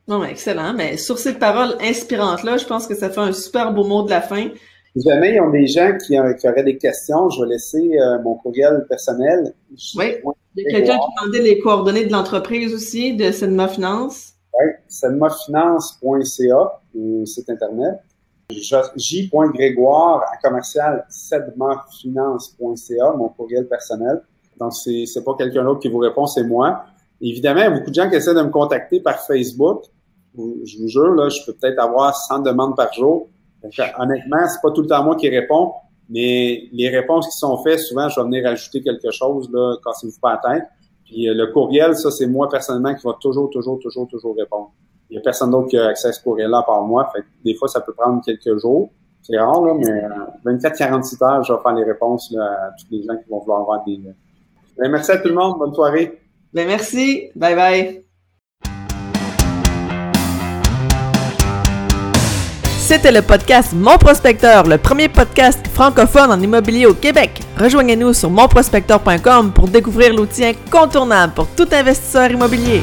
[SPEAKER 1] Non, mais excellent. Mais sur cette parole inspirante-là, je pense que ça fait un super beau mot de la fin.
[SPEAKER 2] Si jamais il y a des gens qui, auraient des questions, je vais laisser euh, mon courriel personnel.
[SPEAKER 1] oui. Il y a quelqu'un qui demandait les coordonnées de l'entreprise aussi, de Sedma Finance.
[SPEAKER 2] Oui, sedmafinance.ca, le site Internet. J.Grégoire à commercial mon courriel personnel. Donc, c'est, c'est pas quelqu'un d'autre qui vous répond, c'est moi. Évidemment, il y a beaucoup de gens qui essaient de me contacter par Facebook. Je vous jure, là, je peux peut-être avoir 100 demandes par jour. honnêtement, c'est pas tout le temps moi qui réponds, mais les réponses qui sont faites, souvent, je vais venir ajouter quelque chose, là, cassez-vous pas la tête. Puis euh, le courriel, ça, c'est moi personnellement qui va toujours, toujours, toujours, toujours répondre. Il y a personne d'autre qui a accès à ce courriel-là par moi. Fait des fois, ça peut prendre quelques jours. C'est rare, là, mais 24-48 euh, heures, je vais faire les réponses là, à tous les gens qui vont vouloir avoir des... Ben, merci à tout le monde. Bonne soirée.
[SPEAKER 1] Ben merci. Bye bye. C'était le podcast Mon Prospecteur, le premier podcast francophone en immobilier au Québec. Rejoignez-nous sur monprospecteur.com pour découvrir l'outil incontournable pour tout investisseur immobilier.